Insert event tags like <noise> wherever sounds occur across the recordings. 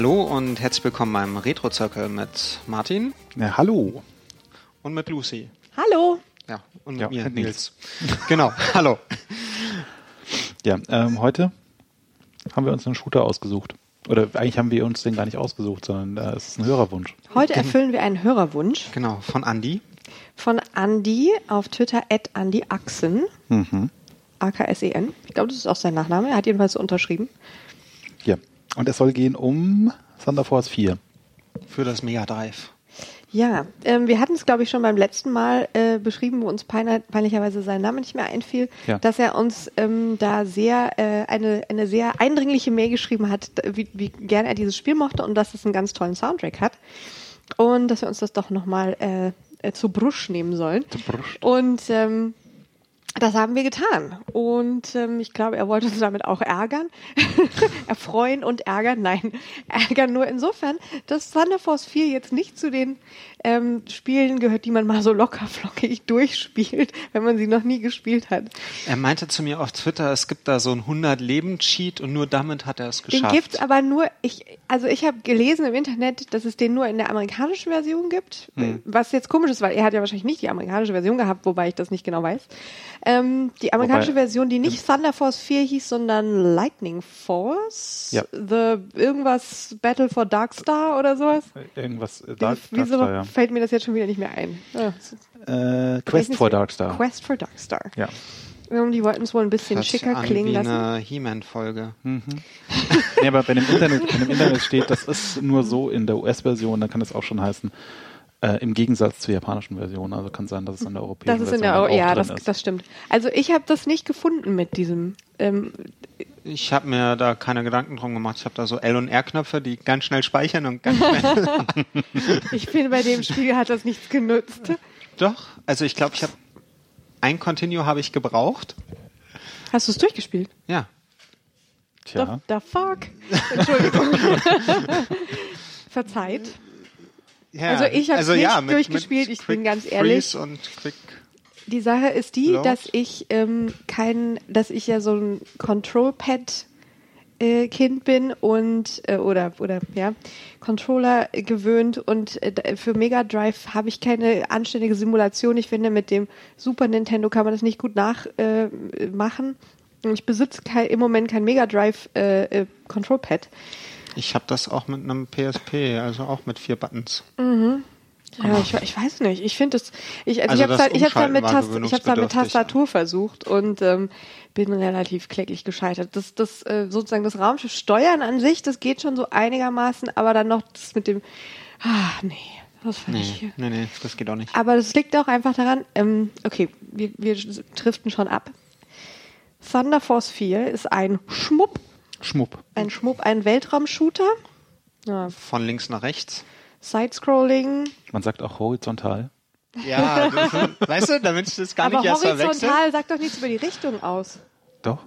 Hallo und herzlich willkommen beim Retro-Zirkel mit Martin Ja, hallo. und mit Lucy. Hallo. Ja, und mit Ja, mir, mit Nils. genau, <laughs> hallo. Ja, ähm, heute haben wir uns einen Shooter ausgesucht. Oder eigentlich haben wir uns den gar nicht ausgesucht, sondern äh, es ist ein Hörerwunsch. Heute erfüllen wir einen Hörerwunsch Genau, von Andi. von Andy auf Twitter at Andy Axen. Mhm. A-K-S-E-N. Ich glaube, das ist auch sein Nachname. Er hat jedenfalls unterschrieben. Ja. Und es soll gehen um Thunder Force 4. Für das Mega Drive. Ja, ähm, wir hatten es, glaube ich, schon beim letzten Mal äh, beschrieben, wo uns peiner, peinlicherweise sein Name nicht mehr einfiel, Ja. dass er uns ähm, da sehr äh, eine, eine sehr eindringliche Mail geschrieben hat, wie, wie gern er dieses Spiel mochte und dass es einen ganz tollen Soundtrack hat. Und dass wir uns das doch nochmal äh, äh, zu Brusch nehmen sollen. Zu Brust. Und ähm, das haben wir getan. Und ähm, ich glaube, er wollte uns damit auch ärgern. <laughs> Erfreuen und ärgern. Nein, <laughs> ärgern nur insofern, dass Thunder Force 4 jetzt nicht zu den ähm, Spielen gehört, die man mal so locker flockig durchspielt, wenn man sie noch nie gespielt hat. Er meinte zu mir auf Twitter, es gibt da so ein 100-Leben-Cheat und nur damit hat er es Den geschafft. gibt's aber nur, ich, also ich habe gelesen im Internet, dass es den nur in der amerikanischen Version gibt. Was jetzt komisch ist, weil er hat ja wahrscheinlich nicht die amerikanische Version gehabt, wobei ich das nicht genau weiß. Ähm, die amerikanische Wobei- Version, die nicht Thunder Force 4 hieß, sondern Lightning Force. Ja. The irgendwas Battle for Darkstar oder sowas. Irgendwas, äh, Dark, Wieso Darkstar, fällt mir das jetzt schon wieder nicht mehr ein? Ja. ja. Äh, Quest for Darkstar. Quest for Darkstar. Ja. Die wollten es wohl ein bisschen sich schicker an klingen wie lassen. eine He-Man-Folge. Nee, aber bei dem Internet, bei dem Internet steht, das ist nur so in der US-Version, dann kann es auch schon heißen, äh, im Gegensatz zur japanischen Version. Also kann sein, dass es in der europäischen Das ist in Version der, dann auch ja, drin das, ist. das stimmt. Also ich habe das nicht gefunden mit diesem. Ähm, Ich habe mir da keine Gedanken drum gemacht. Ich habe da so L- und R-Knöpfe, die ganz schnell speichern und ganz schnell. <laughs> ich finde, bei dem Spiel hat das nichts genützt. Doch, also ich glaube, ich habe ein Continue habe ich gebraucht. Hast du es durchgespielt? Ja. Tja. The, the fuck? Entschuldigung. <laughs> Verzeiht. Ja. Also ich hab's also, nicht ja, mit, durchgespielt, mit ich bin ganz ehrlich. Die Sache ist die, Load? dass ich ähm, kein, dass ich ja so ein Control-Pad äh, Kind bin und äh, oder oder ja Controller äh, gewöhnt und äh, für Mega Drive habe ich keine anständige Simulation. Ich finde mit dem Super Nintendo kann man das nicht gut nachmachen. Äh, ich besitze kein, im Moment kein Mega Drive äh, Control Pad. Ich habe das auch mit einem PSP, also auch mit vier Buttons. Ja, ich, ich weiß nicht. Ich finde es. Ich, also, Also ich habe halt, ich hab's dann mit, Tast, ich hab's dann mit gewöhnungsbedürftig. Tastatur versucht und ähm, bin relativ kläglich gescheitert. Das, das äh, sozusagen das Raumschiff steuern an sich, das geht schon so einigermaßen, aber dann noch das mit dem. Ah, nee, das fand ich. Nee, nee, nee, das geht auch nicht. Aber das liegt auch einfach daran, ähm, okay, wir, wir driften schon ab. Thunder Force 4 ist ein Schmupp, Schmupp. ein Schmupp, ein Weltraumshooter. Ja, Von links nach rechts. Side-Scrolling, Man sagt auch horizontal. Ja, das, <laughs> weißt du, damit ich das gar aber nicht erst verwechsel. horizontal sagt doch nichts über die Richtung aus. Doch,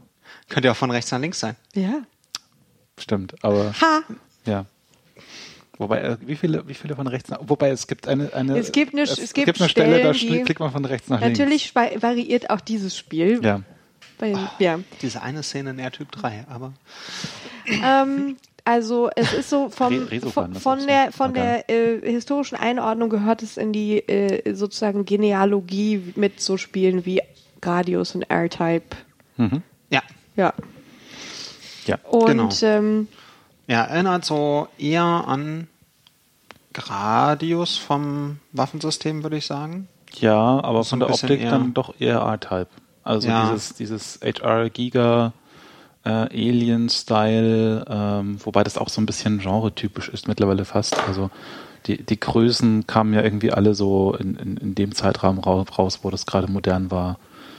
Könnte ja auch von rechts nach links sein. Ja. stimmt. Aber Ha! ja. Wobei, äh, wie viele, wie viele von rechts nach, wobei es gibt eine, eine Es gibt eine- es gibt eine Stelle, da Stellen, klickt man von rechts nach Natürlich spa- variiert auch dieses Spiel. links. Ja. Bei, ja. Diese eine Szene in R-Typ 3, aber Ähm, also es ist so vom, von, der von Okay. der äh, historischen Einordnung gehört es in die äh, sozusagen Genealogie mit so Spielen wie Gradius und R-Type. ja. Ja. Ja. Und Genau. ähm, Ja, erinnert so eher an Gradius vom Waffensystem, würde ich sagen. Ja, aber So von der Optik eher- dann doch eher R-Type. Also Ja. dieses, dieses HR Giga äh, Alien-Style, ähm, wobei das auch so ein bisschen genretypisch ist mittlerweile fast. Also die, die Größen kamen ja irgendwie alle so in, in, in dem Zeitraum rau- raus, wo das gerade modern war.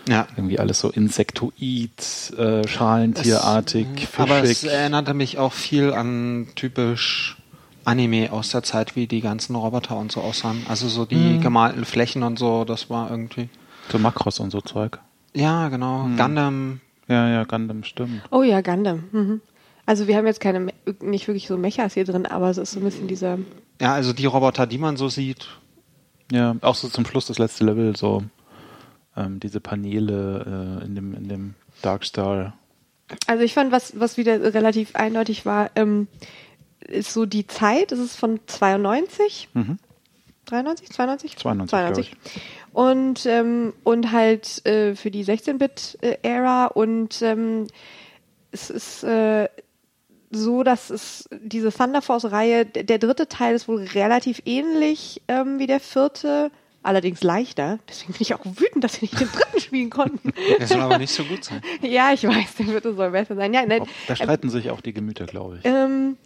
Ja. Irgendwie alles so Insektoid, äh, Schalentierartig, Aber es fischig. erinnerte mich auch viel an typisch Anime aus der Zeit, wie die ganzen Roboter und so aussahen. Also so die gemalten Flächen und so, das war irgendwie. So Makros und so Zeug. Ja, genau. Gundam. Ja, ja, Gundam stimmt. oh ja, Gundam. Mhm. Also wir haben jetzt keine nicht wirklich so Mechas hier drin, aber es ist so ein bisschen dieser Ja, also die Roboter, die man so sieht. Ja, auch so zum Schluss das letzte Level, so ähm, diese Paneele äh, in dem, in dem Darkstar. Also ich fand, was, was wieder relativ eindeutig war, ähm, ist so die Zeit, es ist von 92, Mhm. 93, 92? 92, Und, ähm, und halt äh, für die 16-Bit-Ära und ähm, es ist äh, so, dass es diese Thunder Force-Reihe, der dritte Teil ist wohl relativ ähnlich ähm, wie der vierte, allerdings leichter. Deswegen bin ich auch wütend, dass wir nicht den dritten spielen konnten. Der soll aber nicht so gut sein. <laughs> ja, ich weiß, der vierte soll besser sein. Ja, nein, Da streiten sich auch die Gemüter, glaube ich. ähm,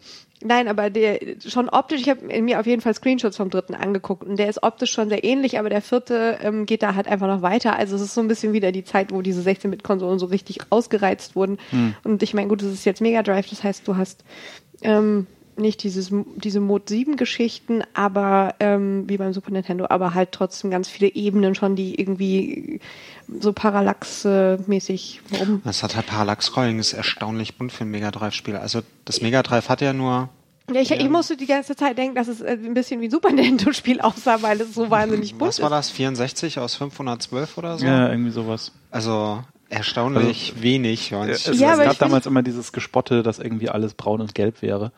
nein, aber der schon optisch, ich habe mir auf jeden Fall Screenshots vom dritten angeguckt und der ist optisch schon sehr ähnlich, aber der vierte ähm, geht da halt einfach noch weiter. Also es ist so ein bisschen wieder die Zeit, wo diese 16-Bit-Konsolen so richtig ausgereizt wurden. Und ich meine, gut, das ist jetzt Mega Drive, das heißt, du hast ähm, nicht dieses, diese Mode 7 Geschichten, aber ähm, wie beim Super Nintendo, aber halt trotzdem ganz viele Ebenen schon, die irgendwie so Parallax-mäßig rum. Das hat halt Parallax Scrolling, ist erstaunlich bunt für ein Mega Drive Spiel. Also das Mega Drive hat ja nur Ja, ich, ich musste die ganze Zeit denken, dass es äh, ein bisschen wie ein Super Nintendo-Spiel aussah, weil es so wahnsinnig bunt was war ist. das 64 aus 512 oder so? Ja, irgendwie sowas. Also erstaunlich wenig. Und Es, Ja, es gab damals immer dieses Gespotte, dass irgendwie alles braun und gelb wäre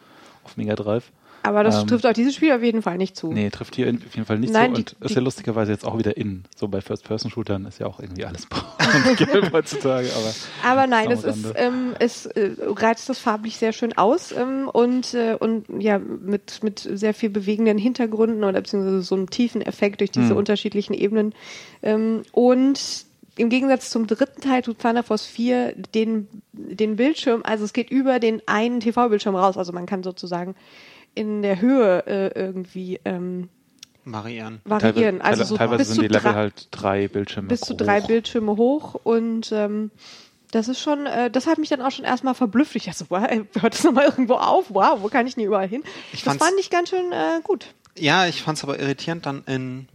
auf Mega Drive. Aber das Ähm, trifft auf dieses Spiel auf jeden Fall nicht zu. Nee, trifft hier auf jeden Fall nicht Nein, die- Und ist die- ja lustigerweise jetzt auch wieder in. So bei First-Person-Shootern ist ja auch irgendwie alles <laughs> braun und gelb <laughs> heutzutage. Aber Aber nein, es ist, ähm, es äh, reizt das farblich sehr schön aus ähm, und, äh, und ja, mit, mit sehr viel bewegenden Hintergründen oder beziehungsweise so einem tiefen Effekt durch diese unterschiedlichen Ebenen. Ähm, und im Gegensatz zum dritten Teil tut Thunder Force 4 den, den Bildschirm, also es geht über den einen TV-Bildschirm raus, also man kann sozusagen in der Höhe äh, irgendwie ähm, variieren. variieren. teilweise, also so teilweise bis sind zu die Level drei- halt drei Bildschirme bis zu hoch. drei Bildschirme hoch und ähm, das ist schon, äh, das hat mich dann auch schon erstmal verblüfft. Ich dachte so, wow, hört das nochmal irgendwo auf? Wow, wo kann ich denn überall hin? Ich das fand ich ganz schön äh, gut. Ja, ich fand es aber irritierend dann in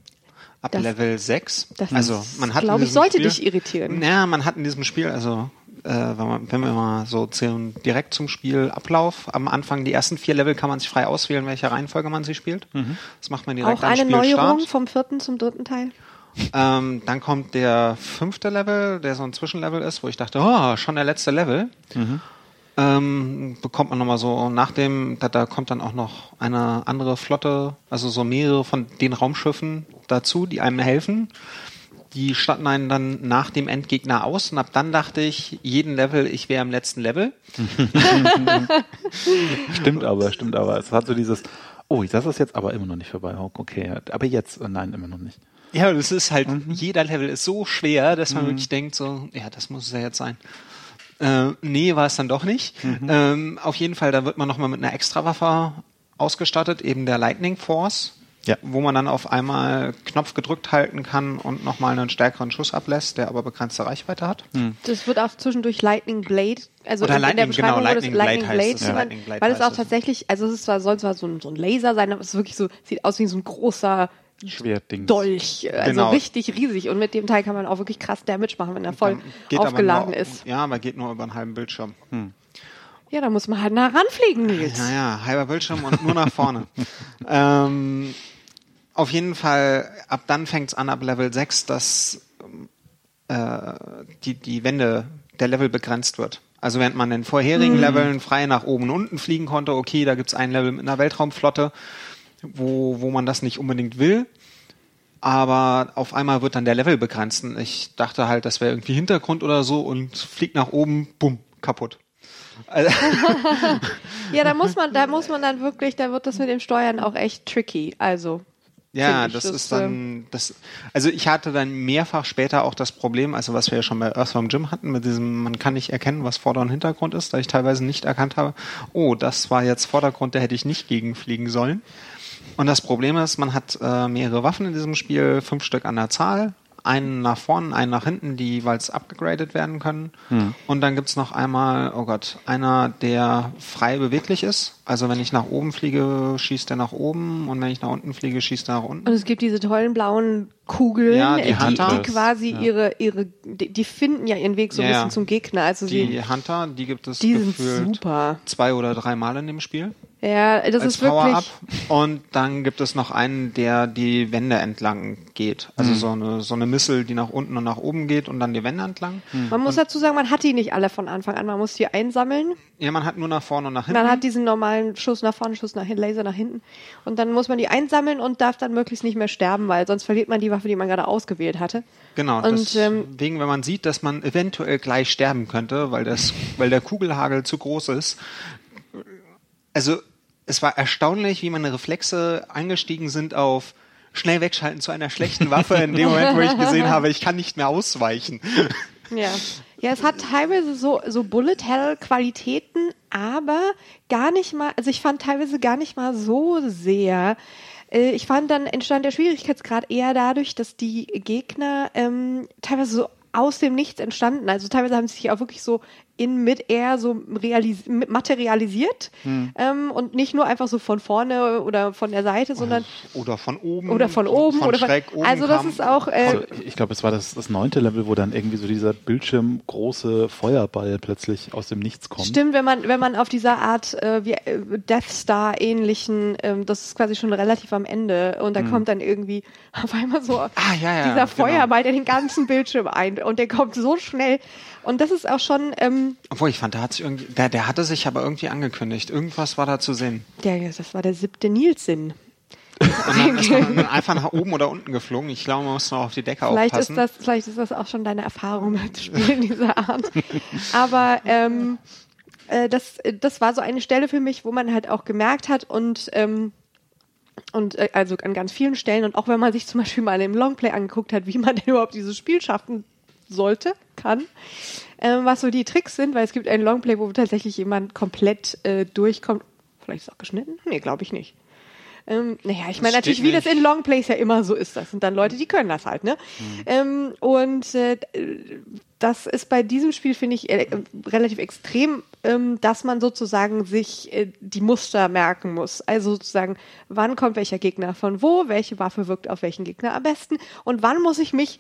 ab Das- Level 6. das also man hat in glaub ich, sollte Spiel, dich irritieren. Ja, man hat in diesem Spiel, also äh, wenn, man, wenn wir mal so zählen, direkt zum Spielablauf, am Anfang die ersten vier Level kann man sich frei auswählen, welche Reihenfolge man sie spielt. Das macht man direkt Auch am eine Spielstart. Neuerung vom vierten zum dritten Teil. Ähm, dann kommt der fünfte Level, der so ein Zwischenlevel ist, wo ich dachte, oh, schon der letzte Level. Ähm, bekommt man nochmal so nach dem, da, da kommt dann auch noch eine andere Flotte, also so mehrere von den Raumschiffen dazu, die einem helfen. Die statten einen dann nach dem Endgegner aus und ab dann dachte ich, jeden Level, ich wäre im letzten Level. <laughs> Stimmt aber, stimmt aber. Es hat so dieses, oh, das ist jetzt aber immer noch nicht vorbei. Okay, aber jetzt, äh, nein, immer noch nicht. Ja, das ist halt, Mhm. jeder Level ist so schwer, dass man wirklich denkt, so, ja, das muss es ja jetzt sein. Äh, nee, war es dann doch nicht. Mhm. Ähm, auf jeden Fall, da wird man nochmal mit einer Extrawaffe ausgestattet, eben der Lightning Force, Ja. wo man dann auf einmal Knopf gedrückt halten kann und nochmal einen stärkeren Schuss ablässt, der aber begrenzte Reichweite hat. Das wird auch zwischendurch Lightning Blade, also Oder in, in der Lightning, Beschreibung genau, wurde es Lightning Lightning Blade Blade, heißt es. Ja, Lightning Blade weil es auch tatsächlich, also es ist zwar, soll zwar so ein, so ein Laser sein, aber es ist wirklich so, sieht aus wie so ein großer Schwerding. Dolch, also Genau. richtig riesig und mit dem Teil kann man auch wirklich krass Damage machen, wenn er voll aufgeladen nur, ist. Ja, aber geht nur über einen halben Bildschirm. Ja, da muss man halt nah ranfliegen, Nils. Naja, halber Bildschirm und nur nach vorne. <laughs> ähm, auf jeden Fall, ab dann fängt's an, ab Level 6, dass äh, die, die Wände der Level begrenzt wird. Also während man in vorherigen Leveln frei nach oben und unten fliegen konnte, okay, da gibt's ein Level mit einer Weltraumflotte, wo, wo man das nicht unbedingt will. Aber auf einmal wird dann der Level begrenzt. Und ich dachte halt, das wäre irgendwie Hintergrund oder so und fliegt nach oben, bumm, kaputt. <laughs> Ja, da muss man, da muss man dann wirklich, da wird das mit dem Steuern auch echt tricky. Also. Ja, das, das, ist dann, das, also ich hatte dann mehrfach später auch das Problem, also was wir ja schon bei Earthworm Jim hatten, mit diesem, man kann nicht erkennen, was Vorder- und Hintergrund ist, da ich teilweise nicht erkannt habe, oh, das war jetzt Vordergrund, da hätte ich nicht gegenfliegen sollen. Und das Problem ist, man hat äh, mehrere Waffen in diesem Spiel, fünf Stück an der Zahl, einen nach vorne, einen nach hinten, die jeweils abgegradet werden können. Und dann gibt's noch einmal, oh Gott, einer, der frei beweglich ist. Also wenn ich nach oben fliege, schießt er nach oben und wenn ich nach unten fliege, schießt er nach unten. Und es gibt diese tollen blauen Kugeln, Ja, die die, die quasi ihre, ihre, die, die finden ja ihren Weg so ein Ja, bisschen ja. zum Gegner. Also Die sie, Hunter, die gibt es die sind gefühlt super. zwei oder drei Mal in dem Spiel. Ja, das als ist wirklich. Power-Up. Und dann gibt es noch einen, der die Wände entlang geht. Also Mhm. so eine so eine Missel, die nach unten und nach oben geht und dann die Wände entlang. Man muss dazu sagen, man hat die nicht alle von Anfang an. Man muss die einsammeln. Ja, man hat nur nach vorne und nach hinten. Man hat diesen normalen Schuss nach vorne, Schuss nach hinten, Laser nach hinten. Und dann muss man die einsammeln und darf dann möglichst nicht mehr sterben, weil sonst verliert man die Waffe, die man gerade ausgewählt hatte. Genau, Und, ähm, deswegen, wenn man sieht, dass man eventuell gleich sterben könnte, weil das, weil der Kugelhagel zu groß ist. Also, es war erstaunlich, wie meine Reflexe eingestiegen sind auf schnell wegschalten zu einer schlechten Waffe in dem Moment, wo ich gesehen <laughs> habe, ich kann nicht mehr ausweichen. Ja. Ja, es hat teilweise so, so Bullet Hell Qualitäten, aber gar nicht mal, also ich fand teilweise gar nicht mal so sehr. Äh, Ich fand dann entstand der Schwierigkeitsgrad eher dadurch, dass die Gegner ähm, teilweise so aus dem Nichts entstanden. Also teilweise haben sie sich auch wirklich so in Mid-Air so realis materialisiert ähm, und nicht nur einfach so von vorne oder von der Seite, sondern Oder von oben. oder von oben von oder von, schräg oben also das kam. ist auch äh, Also ich glaube, es war das, das neunte Level, wo dann irgendwie so dieser bildschirmgroße Feuerball plötzlich aus dem Nichts kommt. Stimmt, wenn man, wenn man auf dieser Art äh, wie äh, Death Star ähnlichen, ähm, das ist quasi schon relativ am Ende und da kommt dann irgendwie <laughs> auf einmal so Ah, ja, ja, dieser genau. Feuerball, der den ganzen Bildschirm ein und der kommt so schnell und das ist auch schon, ähm, Obwohl, ich fand, der, hat sich irgendwie, der, der hatte sich aber irgendwie angekündigt. Irgendwas war da zu sehen. der, das war der siebte Nilsinn. Und dann ist man dann <laughs> einfach nach oben oder unten geflogen. Ich glaube, man muss noch auf die Decke Vielleicht aufpassen. ist das, vielleicht ist das auch schon deine Erfahrung mit Spielen dieser Art. Aber ähm, äh, das, das war so eine Stelle für mich, wo man halt auch gemerkt hat und ähm, und äh, also an ganz vielen Stellen und auch wenn man sich zum Beispiel mal im Longplay angeguckt hat, wie man denn überhaupt dieses Spiel schaffen sollte, kann, ähm, was so die Tricks sind, weil es gibt ein Longplay, wo tatsächlich jemand komplett äh, durchkommt. Vielleicht ist es auch geschnitten? Nee, glaube ich nicht. Ähm, naja, ich meine natürlich, wie das nicht. in Longplays ja immer so ist. Das sind dann Leute, die können das halt, ne? Ähm, und äh, das ist bei diesem Spiel, finde ich, äh, relativ extrem, ähm, dass man sozusagen sich äh, die Muster merken muss. Also sozusagen, wann kommt welcher Gegner von wo, welche Waffe wirkt auf welchen Gegner am besten und wann muss ich mich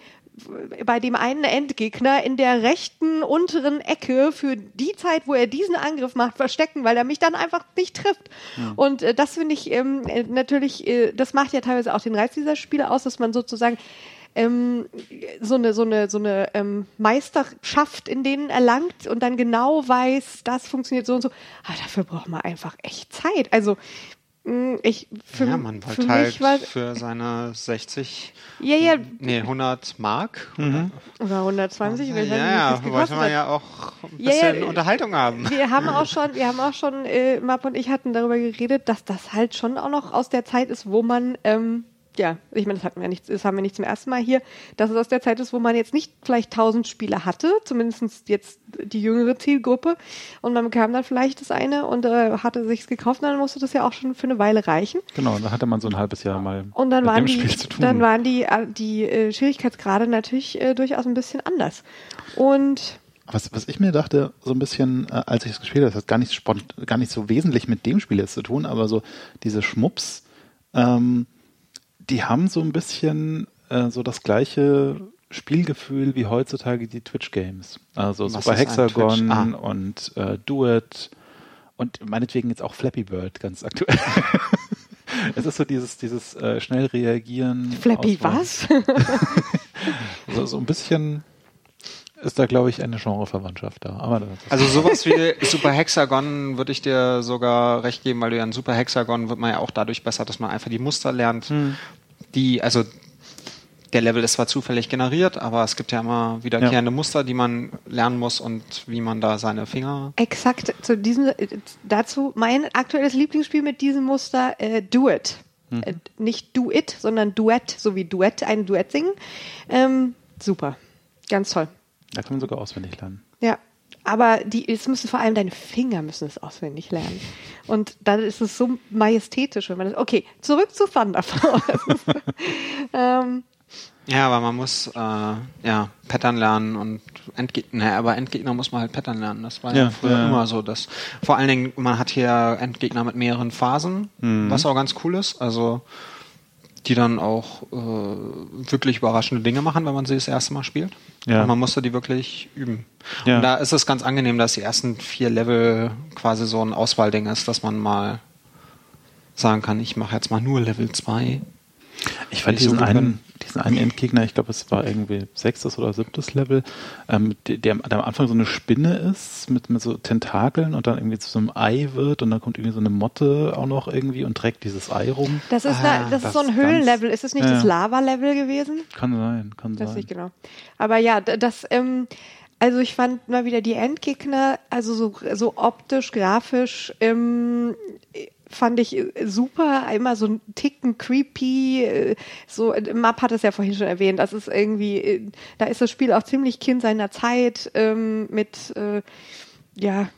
bei dem einen Endgegner in der rechten unteren Ecke für die Zeit, wo er diesen Angriff macht, verstecken, weil er mich dann einfach nicht trifft. Und äh, das finde ich ähm, äh, natürlich, äh, das macht ja teilweise auch den Reiz dieser Spiele aus, dass man sozusagen ähm, so eine so eine so eine ähm, Meisterschaft in denen erlangt und dann genau weiß, das funktioniert so und so. Aber dafür braucht man einfach echt Zeit. Also ich für, ja, man für wollte halt mich war für seine 60, ja ja nee, 100 Mark. oder 120, Ja, wenn ja, das ja wollte man hat. ja auch ein Ja, ja, bisschen Unterhaltung haben. Wir haben auch schon, wir haben auch schon, äh, Map und ich hatten darüber geredet, dass das halt schon auch noch aus der Zeit ist, wo man, ähm, ja, ich meine, das hatten wir nicht, das haben wir nicht zum ersten Mal hier, dass es aus der Zeit ist, wo man jetzt nicht vielleicht tausend Spiele hatte, zumindest jetzt die jüngere Zielgruppe, und man bekam dann vielleicht das eine und äh, hatte sich's gekauft, und dann musste das ja auch schon für eine Weile reichen. Genau, da hatte man so ein halbes Jahr mal Und dann mit waren dem die, Spiel zu tun. dann waren die, äh, die äh, Schwierigkeitsgrade natürlich äh, durchaus ein bisschen anders. Und Was, was ich mir dachte, so ein bisschen, äh, als ich es gespielt habe, das hat gar nicht, gar nicht so wesentlich mit dem Spiel jetzt zu tun, aber so diese Schmups, ähm, die haben so ein bisschen äh, so das gleiche Spielgefühl wie heutzutage die Twitch-Games. Also Was Super Hexagon? Ah. und äh, Duet und meinetwegen jetzt auch Flappy Bird ganz aktuell. <laughs> es ist so dieses, dieses äh, schnell reagieren. Flappy Auswahl. was? <laughs> So, so ein bisschen ist da, glaube ich, eine Genreverwandtschaft da. Aber Also sowas wie Super Hexagon würde ich dir sogar recht geben, weil du ja in Super Hexagon wird man ja auch dadurch besser, dass man einfach die Muster lernt, die, also der Level ist zwar zufällig generiert, aber es gibt ja immer wiederkehrende Muster, die man lernen muss und wie man da seine Finger. Exakt zu diesem äh, dazu mein aktuelles Lieblingsspiel mit diesem Muster äh, Do It. Äh, nicht Do It, sondern Duett, so wie Duett, ein Duett singen. Ähm, super. Ganz toll. Da kann man sogar auswendig lernen. Ja. Aber die, es müssen vor allem deine Finger müssen es auswendig lernen. Und dann ist es so majestätisch, wenn man das. Okay, zurück zu Thunder Force. <laughs> ähm, Ja, aber man muss äh, ja Pattern lernen und Endgegner, aber Endgegner muss man halt Pattern lernen. Das war ja, Ja, früher ja. immer so. Dass, vor allen Dingen, man hat hier Endgegner mit mehreren Phasen, Mhm. was auch ganz cool ist. Also die dann auch äh, wirklich überraschende Dinge machen, wenn man sie das erste Mal spielt. Ja. Und man musste die wirklich üben. Ja. Und da ist es ganz angenehm, dass die ersten vier Level quasi so ein Auswahlding ist, dass man mal sagen kann, ich mache jetzt mal nur Level 2. Ich fand Nicht so diesen, einen, diesen einen Endgegner, ich glaube, es war irgendwie sechstes oder siebtes Level, ähm, der, der am Anfang so eine Spinne ist mit, mit so Tentakeln und dann irgendwie zu so einem Ei wird und dann kommt irgendwie so eine Motte auch noch irgendwie und trägt dieses Ei rum. Das ist, Ah, eine, das das ist so ein Höhlenlevel. Ist es nicht Ja, das. Lava-Level gewesen? Kann sein, kann Das sein. nicht genau. Aber ja, das, ähm, also ich fand mal wieder die Endgegner, also so, so optisch, grafisch, ähm, fand ich äh, super, immer so ein Ticken creepy, äh, so, äh, Map hat es ja vorhin schon erwähnt, das ist irgendwie, äh, da ist das Spiel auch ziemlich Kind seiner Zeit, ähm, mit, äh, ja,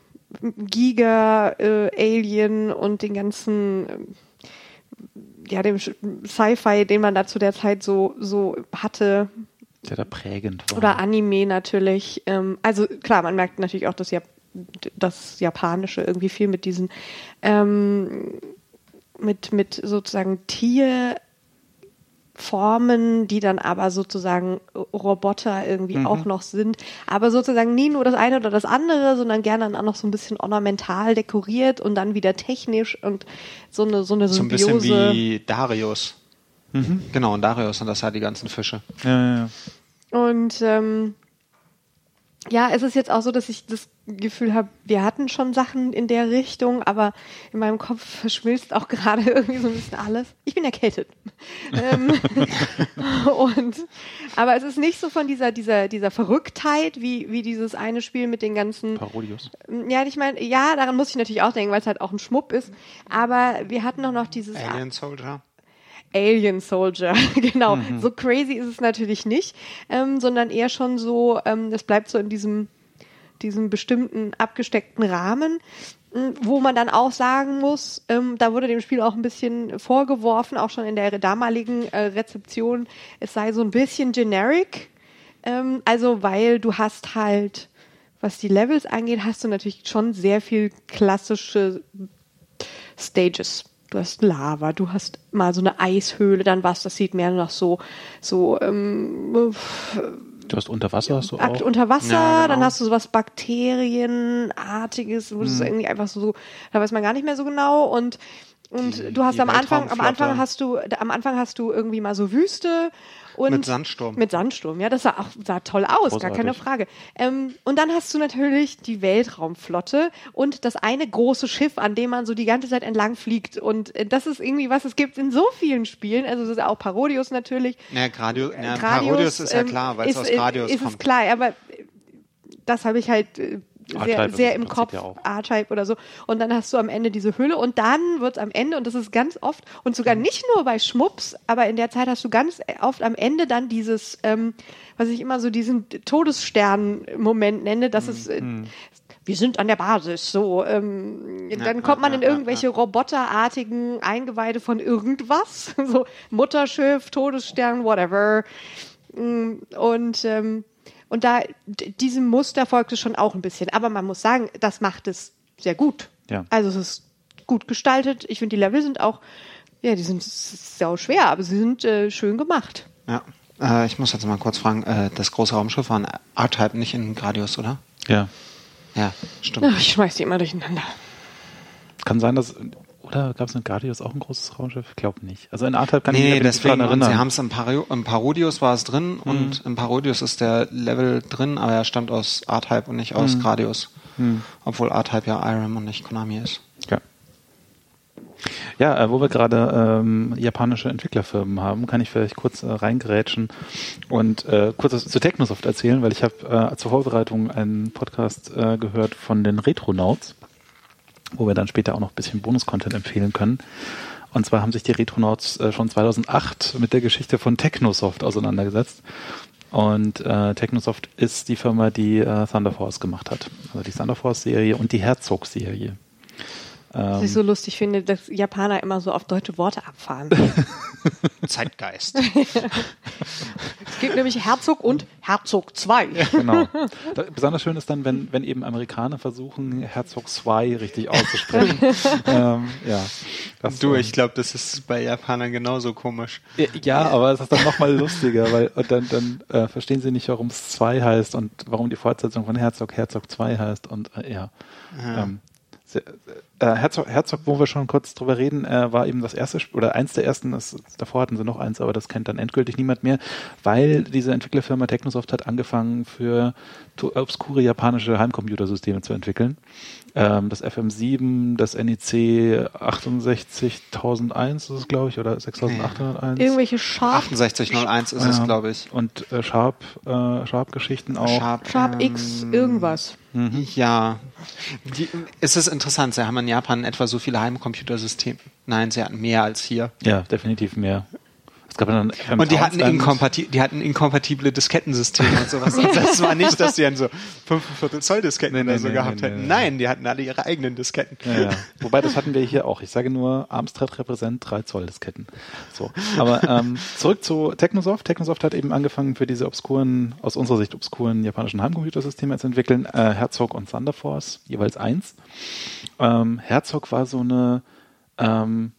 Giga, äh, Alien und den ganzen, ähm, ja, dem Sci-Fi, den man da zu der Zeit so, so hatte, Der da prägend war. oder Anime natürlich. Ähm, also klar, man merkt natürlich auch das, Jap das Japanische irgendwie viel mit diesen, ähm, mit, mit sozusagen Tierformen, die dann aber sozusagen Roboter irgendwie Mhm. auch noch sind. Aber sozusagen nie nur das eine oder das andere, sondern gerne dann auch noch so ein bisschen ornamental dekoriert und dann wieder technisch und so eine, so eine So ein Symbiose. bisschen wie Darius. Genau, und Darius sind das ja die ganzen Fische. ja, ja, ja. Und ähm, ja, es ist jetzt auch so, dass ich das Gefühl habe, wir hatten schon Sachen in der Richtung, aber in meinem Kopf <laughs> verschmilzt auch gerade <laughs> irgendwie so ein bisschen alles. Ich bin erkältet. <laughs> ähm, und aber es ist nicht so von dieser dieser dieser Verrücktheit wie wie dieses eine Spiel mit den ganzen Parodius. ja, ich meine, ja, daran muss ich natürlich auch denken, weil es halt auch ein Schmupp ist. Aber wir hatten auch noch dieses Alien Soldier. Alien Soldier, <laughs> genau. So crazy ist es natürlich nicht, ähm, sondern eher schon so, ähm, das bleibt so in diesem, diesem bestimmten abgesteckten Rahmen, m, wo man dann auch sagen muss, ähm, da wurde dem Spiel auch ein bisschen vorgeworfen, auch schon in der damaligen äh, Rezeption, es sei so ein bisschen generic. Ähm, also, weil du hast halt, was die Levels angeht, hast du natürlich schon sehr viel klassische Stages. Du hast Lava, du hast mal so eine Eishöhle, dann was, das sieht mehr nach so, so ähm, Du hast unter Wasser, hast du Akt auch. unter Wasser, Ja, genau. dann hast du sowas Bakterienartiges, wo das Mhm. irgendwie einfach so, da weiß man gar nicht mehr so genau und und Die- du hast am Anfang, am. Anfang hast du, am Anfang hast du irgendwie mal so Wüste und Mit Sandsturm. Mit Sandsturm, ja, das sah auch sah toll aus, gar Großartig. keine Frage. Ähm, und dann hast du natürlich die Weltraumflotte und das eine große Schiff, an dem man so die ganze Zeit entlang fliegt. Und äh, das ist irgendwie was, es gibt in so vielen Spielen, also das ist auch Parodius natürlich. Ja, Gradio, ja, Gradius, Parodius ist ja ähm, klar, weil es ist, aus Gradius ist kommt. es klar, aber äh, das habe ich halt äh, sehr, sehr es im Kopf, ja auch. R-Type oder so. Und dann hast du am Ende diese Hülle und dann wird am Ende, und das ist ganz oft, und sogar nicht nur bei Schmups, aber in der Zeit hast du ganz oft am Ende dann dieses, ähm, was ich immer so diesen Todesstern-Moment nenne, dass es äh, wir sind an der Basis, so. Ähm, dann kommt man in ja, ja, irgendwelche roboterartigen Eingeweide von irgendwas, <laughs> so Mutterschiff, Todesstern, whatever. Mm, Und ähm, und da diesem Muster folgt es schon auch ein bisschen. Aber man muss sagen, das macht es sehr gut. Ja. Also es ist gut gestaltet. Ich finde, die Level sind auch, ja, die sind sau schwer, aber sie sind äh, schön gemacht. Ja. Äh, ich muss jetzt mal kurz fragen, äh, das große Raumschiff war ein R-Type, nicht in Gradius, oder? Ja. Ja, stimmt. Ach, ich schmeiß die immer durcheinander. Kann sein, dass. Oder gab es in Guardius auch ein großes Raumschiff? Ich glaube nicht. Also in Artype kann ich Nee, mich deswegen, daran erinnern. sie haben es im, Paro im Parodius war es drin und im Parodius ist der Level drin, aber er stammt aus R-Type und nicht aus Gradius. Obwohl R-Type ja Irem und nicht Konami ist. Ja. Ja, äh, wo wir gerade ähm, japanische Entwicklerfirmen haben, kann ich vielleicht kurz äh, reingrätschen und äh, kurz was zu Technosoft erzählen, weil ich habe äh, zur Vorbereitung einen Podcast äh, gehört von den Retronauts, wo wir dann später auch noch ein bisschen Bonus-Content empfehlen können. Und zwar haben sich die Retronauts äh, schon 2008 mit der Geschichte von Technosoft auseinandergesetzt. Und äh, Technosoft ist die Firma, die äh, Thunder Force gemacht hat. Also die Thunder Force-Serie und die Herzog-Serie. Was ich so lustig finde, dass Japaner immer so auf deutsche Worte abfahren. <laughs> Zeitgeist. <laughs> es gibt nämlich Herzog und Herzog 2. Genau. <laughs> Besonders schön ist dann, wenn, wenn eben Amerikaner versuchen, Herzog 2 richtig auszusprechen. ähm, ja. Das, du, ähm, ich glaube, das ist bei Japanern genauso komisch. Ja, aber es ist dann nochmal lustiger, weil und dann, dann äh, verstehen sie nicht, warum es 2 heißt und warum die Fortsetzung von Herzog Herzog 2 heißt und äh, ja. Ähm, äh, Herzog, Herzog, wo wir schon kurz drüber reden, äh, war eben das erste oder eins der ersten, das, davor hatten sie noch eins, aber das kennt dann endgültig niemand mehr, weil diese Entwicklerfirma Technosoft hat angefangen für obskure japanische Heimcomputersysteme zu entwickeln. Ähm, das FM7, das E NEC 68001 ist es, glaube ich, oder 6801. Irgendwelche Sharp, 6801 ist es, Ja. glaube ich. Und äh, Sharp, äh, Sharp-Geschichten auch. Sharp, Sharp ähm, X, irgendwas. Ja. Die, es ist interessant, sie haben in Japan etwa so viele Heimcomputersysteme. Nein, sie hatten mehr als hier. Ja, definitiv mehr. Es gab dann Und die hatten, inkompati die hatten inkompatible Diskettensysteme und sowas. Und das war nicht, dass die dann so 5 Viertel Zoll Disketten Nee, nee, oder so nee, gehabt hätten. Nein, die hatten alle ihre eigenen Disketten. Ja, ja. Wobei, das hatten wir hier auch. Ich sage nur, Amstrad repräsent 3 Zoll Disketten. So. Aber ähm, zurück zu Technosoft. Technosoft hat eben angefangen, für diese obskuren, aus unserer Sicht obskuren japanischen Heimcomputersysteme zu entwickeln. Äh, Herzog und Thunder Force, jeweils eins. Ähm, Herzog war so eine, ähm,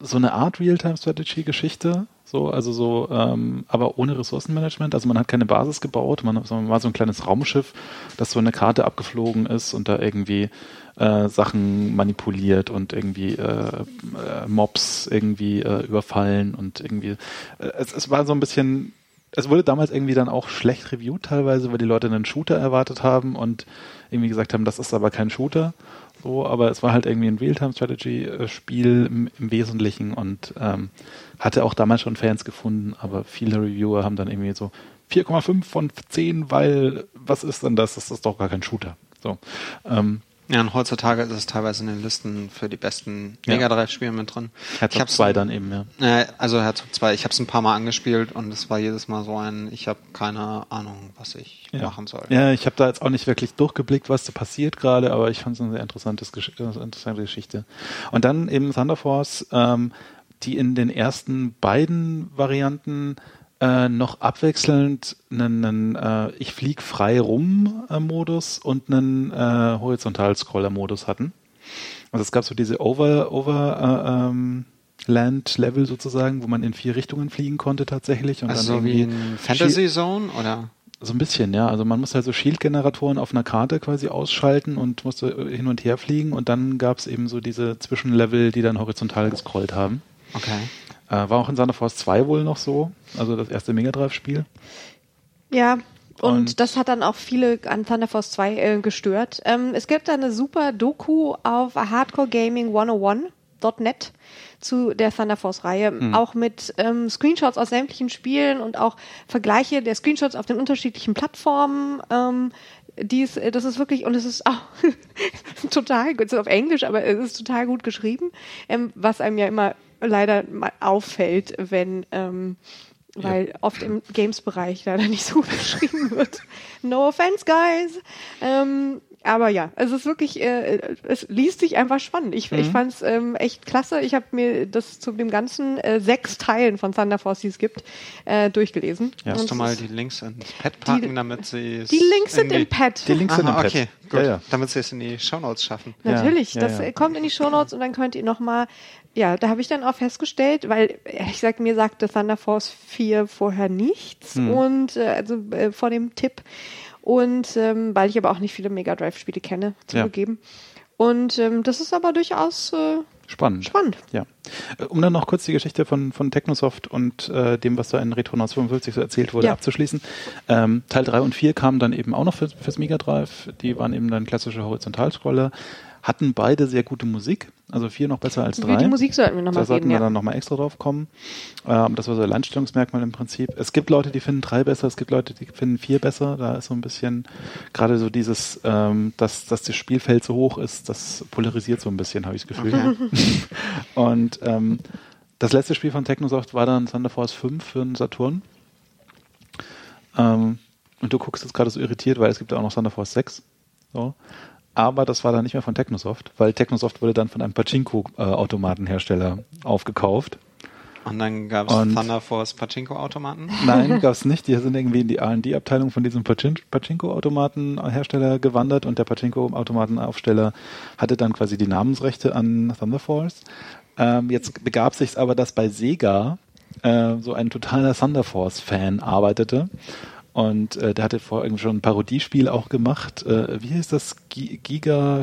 so eine Art Real-Time-Strategy-Geschichte. So, also so, ähm, aber ohne Ressourcenmanagement. Also man hat keine Basis gebaut, man, man war so ein kleines Raumschiff, das so eine Karte abgeflogen ist und da irgendwie äh, Sachen manipuliert und irgendwie äh, äh, Mobs irgendwie äh, überfallen und irgendwie. Äh, es, es war so ein bisschen. Es wurde damals irgendwie dann auch schlecht reviewed teilweise, weil die Leute einen Shooter erwartet haben und irgendwie gesagt haben, das ist aber kein Shooter. So, aber es war halt irgendwie ein Realtime-Strategy-Spiel im, im Wesentlichen und ähm, hatte auch damals schon Fans gefunden, aber viele Reviewer haben dann irgendwie so 4,5 von 10, weil was ist denn das? Das ist doch gar kein Shooter. So. Ähm, Ja, und heutzutage ist es teilweise in den Listen für die besten. Mega Drive-Spiele mit drin. ich Herzog hab's 2 dann eben, ja. Äh, also Herzog 2, ich habe es ein paar Mal angespielt und es war jedes Mal so ein, ich habe keine Ahnung, was ich Ja. machen soll. Ja, ich habe da jetzt auch nicht wirklich durchgeblickt, was da passiert gerade, aber ich fand es eine sehr interessantes, Gesch äh, interessante Geschichte. Und dann eben Thunder Force, ähm, die in den ersten beiden Varianten äh, noch abwechselnd einen, einen äh, Ich flieg frei rum äh, Modus und einen äh, Horizontal-Scroller-Modus hatten. Also es gab so diese Over, Over äh, ähm, Land-Level sozusagen, wo man in vier Richtungen fliegen konnte tatsächlich. Und Also so wie in Fantasy Zone oder? so ein bisschen, ja. Also man musste halt so Shield-Generatoren auf einer Karte quasi ausschalten und musste äh, hin und her fliegen und dann gab es eben so diese Zwischenlevel, die dann horizontal gescrollt haben. Okay. Äh, war auch in Thunder Force 2 wohl noch so, also das erste Mega Drive-Spiel. Ja, und, Und- das hat dann auch viele an Thunder Force 2 äh, gestört. Ähm, es gibt da eine super Doku auf Hardcore Gaming 101.net zu der Thunder Force Reihe, auch mit ähm, Screenshots aus sämtlichen Spielen und auch Vergleiche der Screenshots auf den unterschiedlichen Plattformen. Ähm, dies, äh, das ist wirklich, und es ist auch <laughs> total gut, es ist auf Englisch, aber es ist total gut geschrieben, ähm, was einem ja immer leider mal auffällt, wenn ähm, weil oft im Games-Bereich leider nicht so <laughs> gut geschrieben wird. No offense, guys. Ähm, aber ja, es ist wirklich, äh, es liest sich einfach spannend. Ich, ich fand es ähm, echt klasse. Ich habe mir das zu dem ganzen äh, sechs Teilen von Thunder Force, die es gibt, äh, durchgelesen. Ja. Und du mal die Links ins Pad packen, damit sie es die Links sind in im Pad. Die Links sind im Aha, Pad. okay, gut. Ja, ja. Damit sie es in die Shownotes schaffen. Ja, Natürlich, ja, das ja. äh, kommt in die Shownotes und dann könnt ihr nochmal, ja, da habe ich dann auch festgestellt, weil äh, ich sag, mir sagte Thunder Force 4 vorher nichts Hm. und äh, also äh, vor dem Tipp und ähm, weil ich aber auch nicht viele Mega Drive Spiele kenne, zugegeben. Und ähm, das ist aber durchaus äh, Spannend. spannend. Ja. Äh, Um dann noch kurz die Geschichte von, von Technosoft und äh, dem, was da in Retronauts 55 so erzählt wurde, Ja. abzuschließen. Ähm, Teil 3 und 4 kamen dann eben auch noch für, fürs Mega Drive. Die waren eben dann klassische Horizontalscroller. Hatten beide sehr gute Musik. Also 4 noch besser als 3. Über die Musik sollten wir nochmal Da sollten wir ja. dann nochmal extra drauf kommen. Ähm, das war so ein Alleinstellungsmerkmal im Prinzip. Es gibt Leute, die finden drei besser, es gibt Leute, die finden vier besser. Da ist so ein bisschen gerade so dieses, ähm, dass, dass das Spielfeld so hoch ist, das polarisiert so ein bisschen, habe ich das Gefühl. <laughs> Und ähm, das letzte Spiel von Technosoft war dann Thunder Force 5 für den Saturn. Ähm, und du guckst jetzt gerade so irritiert, weil es gibt ja auch noch Thunder Force 6. So. Aber das war dann nicht mehr von Technosoft, weil Technosoft wurde dann von einem Pachinko-Automatenhersteller aufgekauft. Und dann gab es Und- Thunder Force Pachinko-Automaten. <laughs> Nein, gab es nicht. Die sind irgendwie in die R&D-Abteilung von diesem Pachin Pachinko-Automatenhersteller gewandert und der Pachinko-Automatenaufsteller hatte dann quasi die Namensrechte an Thunder Force. Ähm, jetzt begab sich aber, dass bei Sega äh, so ein totaler Thunder Force-Fan arbeitete. Und äh, der hatte vorher irgendwie schon ein Parodiespiel auch gemacht. Äh, wie hieß das? Gi- Giga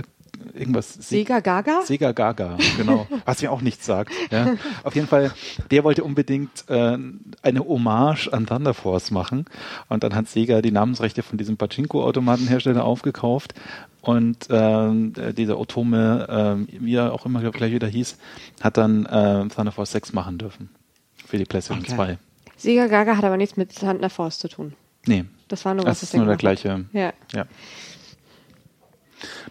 irgendwas. Sega Gaga? Sega Gaga, genau. <laughs> Was mir auch nichts sagt. Ja. Auf jeden Fall, der wollte unbedingt äh, eine Hommage an Thunder Force machen. Und dann hat Sega die Namensrechte von diesem Pachinko-Automatenhersteller aufgekauft. Und ähm, dieser Otome, ähm, wie er auch immer gleich wieder hieß, hat dann äh, Thunder Force 6 machen dürfen. Für die PlayStation Okay. 2. Sega Gaga hat aber nichts mit Thunder Force zu tun. Nee, Das war nur was das ist nur der gleiche. Ja. Ja.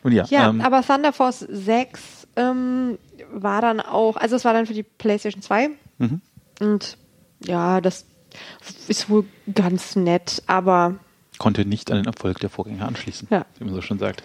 Nun ja, Ja, ähm, aber Thunder Force 6 ähm, war dann auch, also es war dann für die PlayStation 2 Mhm. und ja, das ist wohl ganz nett, aber konnte nicht an den Erfolg der Vorgänger anschließen, Ja. wie man so schon sagt.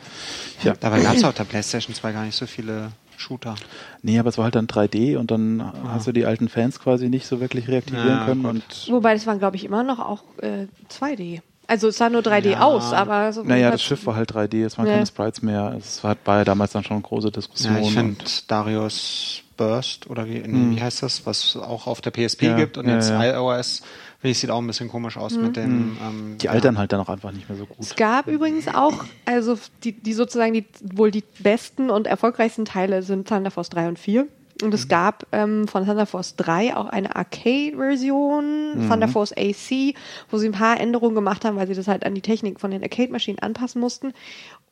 Ja. Dabei gab es auf der PlayStation 2 gar nicht so viele Shooter. Nee, aber es war halt dann 3D und dann hast du die alten Fans quasi nicht so wirklich reaktivieren Ja, können gut. und wobei das waren glaube ich immer noch auch äh, 2D. Also es sah nur 3D Ja. aus, aber so naja, das Schiff war halt 3D, es waren Ja. keine Sprites mehr. Es war, war ja damals dann schon eine große Diskussion. Ja, ich finde und- Darius Burst oder wie, nee, Hm. wie heißt das, was auch auf der PSP Ja, gibt und ja, jetzt ja. iOS, finde ich, sieht auch ein bisschen komisch aus mit den. Ähm, die ja. altern halt dann auch einfach nicht mehr so gut. Es gab übrigens auch, also die, die sozusagen die wohl die besten und erfolgreichsten Teile sind Thunder Force 3 und 4. Und es gab ähm, von Thunder Force 3 auch eine Arcade-Version, Thunder Force AC, wo sie ein paar Änderungen gemacht haben, weil sie das halt an die Technik von den Arcade-Maschinen anpassen mussten.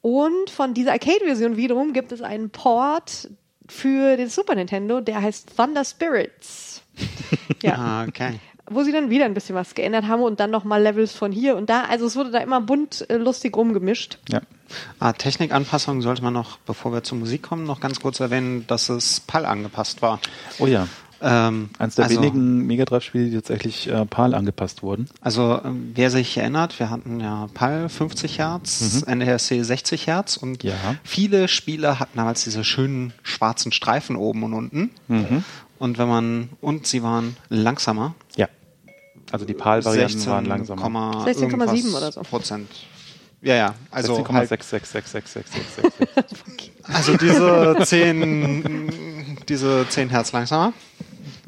Und von dieser Arcade-Version wiederum gibt es einen Port für den Super Nintendo, der heißt Thunder Spirits. <laughs> ja Ah, okay. Wo sie dann wieder ein bisschen was geändert haben und dann nochmal Levels von hier und da. Also es wurde da immer bunt äh, lustig rumgemischt. Ja. Ah, Technikanpassung sollte man noch, bevor wir zur Musik kommen, noch ganz kurz erwähnen, dass es PAL angepasst war. Oh ja, Ähm, eines der also, wenigen Mega Drive-Spiele, die tatsächlich äh, PAL angepasst wurden. Also ähm, wer sich erinnert, wir hatten ja PAL 50 Hertz, NTSC 60 Hertz und Ja. viele Spiele hatten damals diese schönen schwarzen Streifen oben und unten. Und wenn man und sie waren langsamer. Also die PAL-Varianten waren langsamer. 16,7 irgendwas oder so. Prozent. Ja, ja, also halt, 16,6666666. also diese 10, diese 10 Hertz langsamer.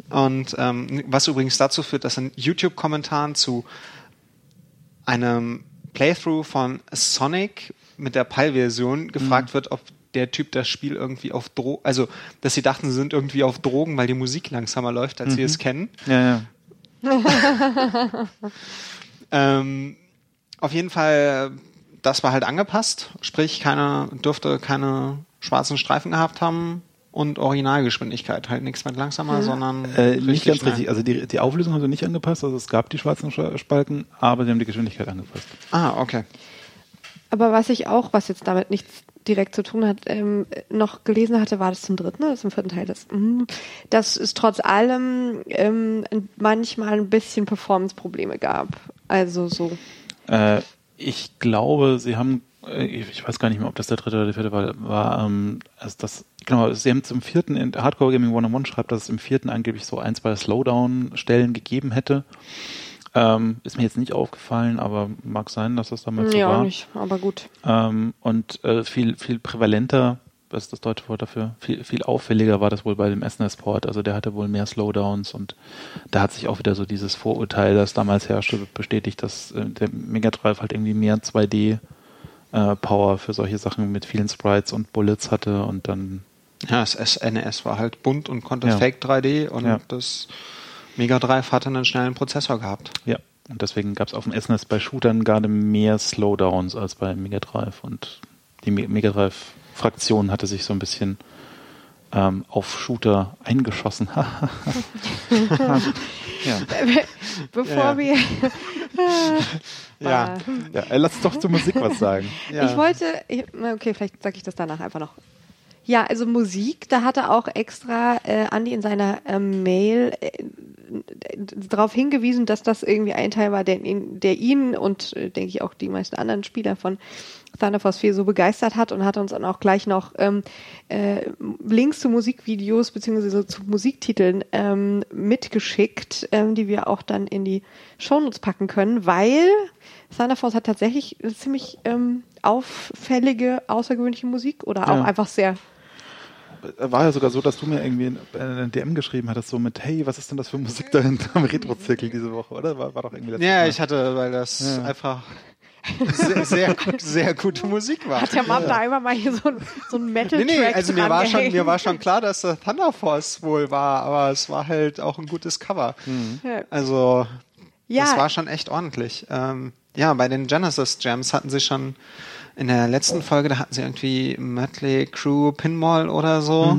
Und ähm, was übrigens dazu führt, dass in YouTube-Kommentaren zu einem Playthrough von Sonic mit der PAL-Version gefragt wird, ob der Typ das Spiel irgendwie auf Drogen, also dass sie dachten, sie sind irgendwie auf Drogen, weil die Musik langsamer läuft, als wir es kennen. ja, ja. <laughs> Ähm, auf jeden Fall, das war halt angepasst, sprich, keine, dürfte keine schwarzen Streifen gehabt haben und Originalgeschwindigkeit, halt nichts mit langsamer, sondern Äh, nicht ganz schnell. richtig. Also die, die Auflösung haben sie nicht angepasst. Also es gab die schwarzen Sch- Spalten, aber sie haben die Geschwindigkeit angepasst. Ah, okay. Aber was ich auch, was jetzt damit nichts direkt zu tun hat, ähm, noch gelesen hatte, war das zum dritten oder zum vierten Teil, das, mm, dass es trotz allem ähm, manchmal ein bisschen Performance-Probleme gab. Also so. Äh, ich glaube, sie haben, äh, ich weiß gar nicht mehr, ob das der dritte oder der vierte war, war ähm, also das, genau, sie haben zum vierten, in Hardcore Gaming 101 schreibt, dass es im vierten angeblich so ein, zwei Slowdown-Stellen gegeben hätte. Ähm, ist mir jetzt nicht aufgefallen, aber mag sein, dass das damals so ja, war. nicht, aber gut. Ähm, und äh, viel, viel prävalenter, was ist das deutsche Wort dafür? Viel, viel auffälliger war das wohl bei dem SNES-Port. Also der hatte wohl mehr Slowdowns und da hat sich auch wieder so dieses Vorurteil, das damals herrschte, bestätigt, dass äh, der Mega Drive halt irgendwie mehr 2D äh, Power für solche Sachen mit vielen Sprites und Bullets hatte und dann Ja, das SNES war halt bunt und konnte Ja. Fake 3D und Ja. das Mega Drive hatte einen schnellen Prozessor gehabt. ja. Und deswegen gab es auf dem SNES bei Shootern gerade mehr Slowdowns als bei Mega Drive und die Me Mega Drive Fraktion hatte sich so ein bisschen ähm, auf Shooter eingeschossen. <laughs> ja. Bevor Ja. wir. <laughs> Ja. ja, lass uns doch zur Musik was sagen. Ja. Ich wollte, okay, vielleicht sage ich das danach einfach noch. Ja, also Musik, da hatte auch extra äh, Andi in seiner ähm, Mail äh, darauf hingewiesen, dass das irgendwie ein Teil war, der ihn, der ihn und äh, denke ich auch die meisten anderen Spieler von Thunder Force 4 so begeistert hat und hat uns dann auch gleich noch ähm, äh, Links zu Musikvideos beziehungsweise zu Musiktiteln ähm, mitgeschickt, ähm, die wir auch dann in die Shownotes packen können, weil Thunder Force hat tatsächlich ziemlich ähm, auffällige, außergewöhnliche Musik oder auch Ja. einfach sehr War ja sogar so, dass du mir irgendwie eine DM geschrieben hattest, so mit, hey, was ist denn das für Musik da hinter am Retro-Zirkel diese Woche, oder? War, war doch irgendwie letztes Ja, Mal. ich hatte, weil das Ja. einfach sehr, sehr, gut, sehr gute Musik war. Hat der Mann da einmal mal hier so, ein- so ein Metal-Track Nee, nee, also mir war, schon, mir war schon klar, dass das Thunder Force wohl war, aber es war halt auch ein gutes Cover. Ja. Also, Ja. das war schon echt ordentlich. Ähm, ja, bei den Genesis Jams hatten sie schon in der letzten Folge, da hatten sie irgendwie Mötley Crew Pinball oder so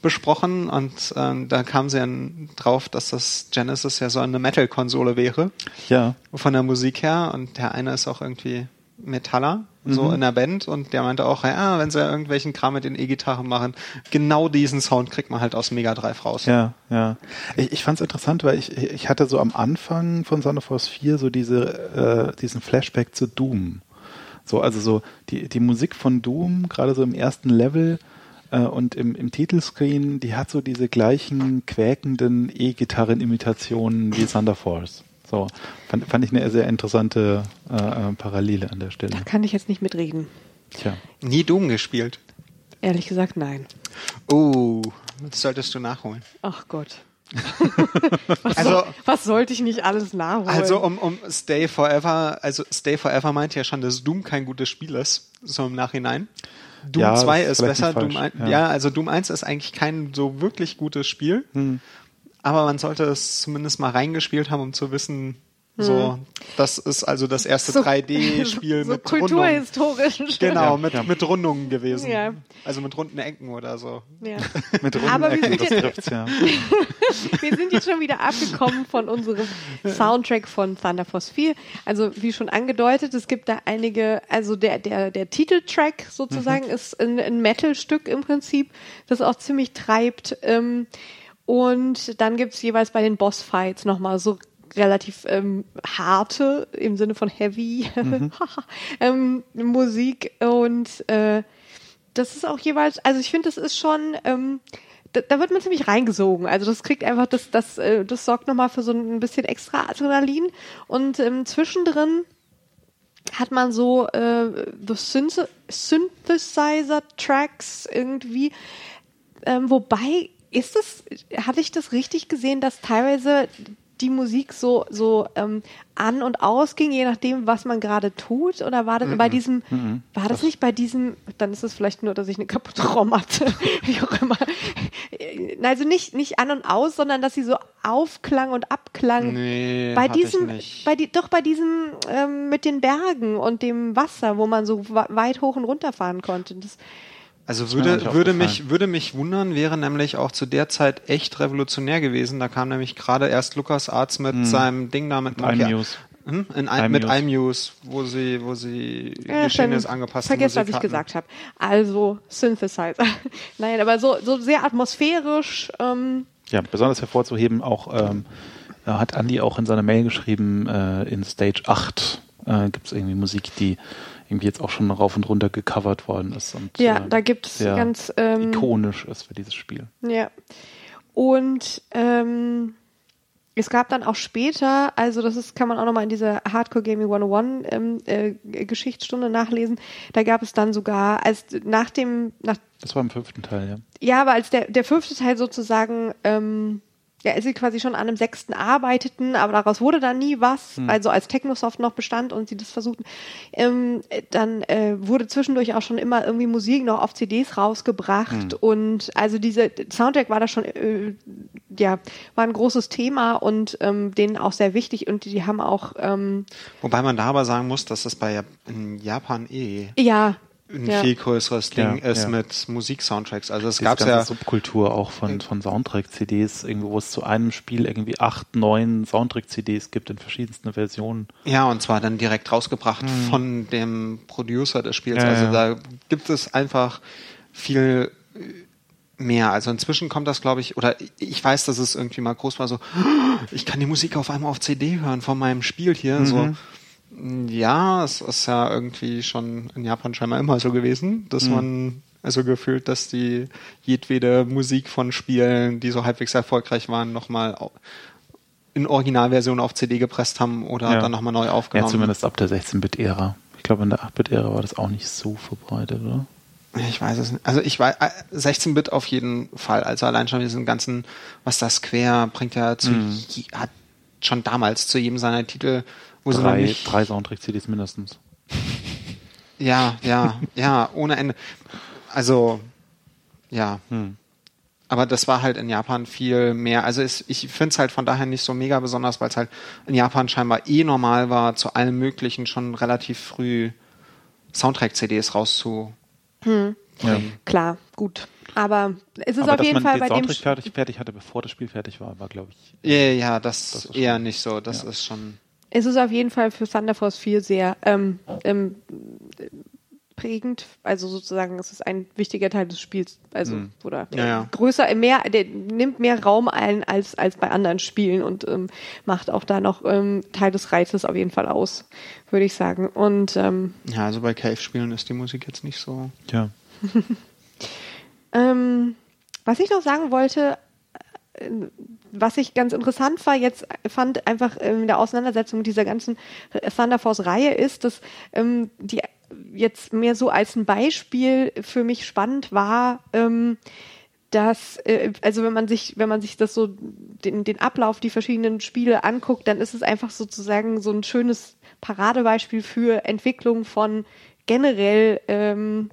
besprochen und ähm, da kamen sie dann drauf, dass das Genesis ja so eine Metal-Konsole wäre Ja. von der Musik her und der eine ist auch irgendwie Metaller, so in der Band und der meinte auch, ja, wenn sie irgendwelchen Kram mit den E-Gitarren machen, genau diesen Sound kriegt man halt aus Mega Drive raus. Ja, ja. Ich, ich fand es interessant, weil ich, ich hatte so am Anfang von Son of Force 4 so diese, äh, diesen Flashback zu Doom. So, also so die, die Musik von Doom, gerade so im ersten Level äh, und im, im Titelscreen, die hat so diese gleichen quäkenden E-Gitarren-Imitationen wie Thunder Force. So, fand, fand ich eine sehr interessante äh, äh, Parallele an der Stelle. Da kann ich jetzt nicht mitreden. Tja. Nie Doom gespielt. Ehrlich gesagt, nein. Oh, das solltest du nachholen. Ach Gott. <laughs> was, Also- soll, was sollte ich nicht alles nachholen? Also um, um Stay Forever, also Stay Forever meint ja schon, dass Doom kein gutes Spiel ist, so im Nachhinein. Doom Ja, 2 das ist ist besser, Doom falsch, 1, ja. ja. also Doom 1 ist eigentlich kein so wirklich gutes Spiel, Hm. aber man sollte es zumindest mal reingespielt haben, um zu wissen, so, das ist also das erste So- 3D-Spiel <laughs> so mit Rundungen. kulturhistorisch. Genau, Ja, mit, ja. mit Rundungen gewesen. Ja. Also mit runden Ecken oder so. Ja. <laughs> Mit Aber wir Rundenecken, sind das jetzt- trifft's, ja. <laughs> Wir sind jetzt schon wieder abgekommen von unserem Soundtrack von Thunder Force 4. Also wie schon angedeutet, es gibt da einige, also der, der, der Titeltrack sozusagen Mhm. ist ein, ein Metal-Stück im Prinzip, das auch ziemlich treibt. Ähm, und dann gibt's jeweils bei den Bossfights nochmal so relativ ähm, harte, im Sinne von heavy <laughs> ähm, Musik und äh, das ist auch jeweils, also ich finde, das ist schon, ähm, da, da wird man ziemlich reingesogen. Also das kriegt einfach, das, das, äh, das sorgt nochmal für so ein bisschen extra Adrenalin. Und ähm, zwischendrin hat man so äh, the Synth Synthesizer-Tracks irgendwie. Ähm, wobei, ist das, hatte ich das richtig gesehen, dass teilweise die Musik so, so ähm, an und aus ging, je nachdem, was man gerade tut? Oder war das bei diesem, war das nicht bei diesem, dann ist es vielleicht nur, dass ich eine kaputte ROM hatte, <laughs> wie auch immer. Äh, Also nicht, nicht an und aus, sondern dass sie so aufklang und abklang. Nee, bei diesem, nicht. bei die, doch bei diesem ähm, mit den Bergen und dem Wasser, wo man so weit hoch und runter fahren konnte. Das, Also würde, würde, mich, würde mich wundern, wäre nämlich auch zu der Zeit echt revolutionär gewesen. Da kam nämlich gerade erst Lukas Arzt mit seinem Ding da mit Nokia. iMuse. Hm? In, I- mit iMuse. wo sie, wo sie Ja, Geschehenes dann angepasste Vergesst, was Musik ich hatten. gesagt habe. Also Synthesizer. <laughs> Nein, aber so, so sehr atmosphärisch. Ähm, Ja, besonders hervorzuheben auch, ähm, da hat Andy auch in seiner Mail geschrieben, äh, in Stage 8 äh, gibt es irgendwie Musik, die irgendwie jetzt auch schon rauf und runter gecovert worden ist und ja, äh, da gibt es ganz. Ähm, ikonisch ist für dieses Spiel. Ja. Und ähm, es gab dann auch später, also das ist, kann man auch nochmal in dieser Hardcore Gaming 101 ähm, äh, Geschichtsstunde nachlesen, da gab es dann sogar, als nach dem, nach, Das war im fünften Teil, ja. ja, aber als der, der fünfte Teil sozusagen, ähm, ja, als sie quasi schon an einem sechsten arbeiteten, aber daraus wurde dann nie was, Hm. also als Technosoft noch bestand und sie das versuchten, ähm, äh, dann äh, wurde zwischendurch auch schon immer irgendwie Musik noch auf CDs rausgebracht Hm. und also diese Soundtrack war da schon, äh, ja, war ein großes Thema und ähm, denen auch sehr wichtig und die haben auch, ähm, Wobei man da aber sagen muss, dass das bei Japan eh ja, ein ja. viel größeres Ding Ja, ist ja. mit Musik-Soundtracks. Also es gab ja Subkultur auch von, von Soundtrack-CDs, irgendwo, wo es zu einem Spiel irgendwie acht, neun Soundtrack-CDs gibt in verschiedensten Versionen. Ja, und zwar dann direkt rausgebracht von dem Producer des Spiels. Ja, also ja. da gibt es einfach viel äh, mehr. Also inzwischen kommt das, glaube ich, oder ich weiß, dass es irgendwie mal groß war, so, ich kann die Musik auf einmal auf CD hören von meinem Spiel hier. Mhm. So, ja, es ist ja irgendwie schon in Japan scheinbar immer so gewesen, dass Mhm. man also gefühlt, dass die jedwede Musik von Spielen, die so halbwegs erfolgreich waren, nochmal in Originalversion auf CD gepresst haben oder Ja. dann nochmal neu Ja, aufgenommen. zumindest ab der 16-Bit-Ära. Ich glaube, in der 8-Bit-Ära war das auch nicht so verbreitet, oder? Ich weiß es nicht. Also ich weiß, äh, 16-Bit auf jeden Fall. Also allein schon diesen ganzen, was das Square bringt ja zu, Mhm. hat schon damals zu jedem seiner Titel, wo Drei, drei Soundtrack-CDs mindestens. <laughs> Ja, ja, ja, ohne Ende. Also, ja. Hm. Aber das war halt in Japan viel mehr. Also es, ich finde es halt von daher nicht so mega besonders, weil es halt in Japan scheinbar eh normal war, zu allem Möglichen schon relativ früh Soundtrack-CDs rauszu. Hm. Ja. Klar, gut. Aber es ist Aber auf dass jeden man Fall den bei dem Soundtrack fertig, fertig hatte, bevor das Spiel fertig war, war, glaube ich. Ja, ja, ja, das, Das ist eher schon- nicht so. Das ja. ist schon. Es ist auf jeden Fall für Thunder Force 4 sehr ähm, ähm, prägend. Also sozusagen, es ist ein wichtiger Teil des Spiels. Also Mhm. oder Ja, ja. größer, mehr, der nimmt mehr Raum ein als als bei anderen Spielen und ähm, macht auch da noch ähm, Teil des Reizes auf jeden Fall aus, würde ich sagen. Und ähm, Ja, also bei Cave-Spielen ist die Musik jetzt nicht so. Ja. <laughs> Ähm, was ich noch sagen wollte, was ich ganz interessant war, jetzt fand einfach ähm, in der Auseinandersetzung mit dieser ganzen Thunder Force Reihe ist, dass ähm, die jetzt mehr so als ein Beispiel für mich spannend war, ähm, dass, äh, also wenn man sich, wenn man sich das so, den, den Ablauf, die verschiedenen Spiele anguckt, dann ist es einfach sozusagen so ein schönes Paradebeispiel für Entwicklung von generell ähm,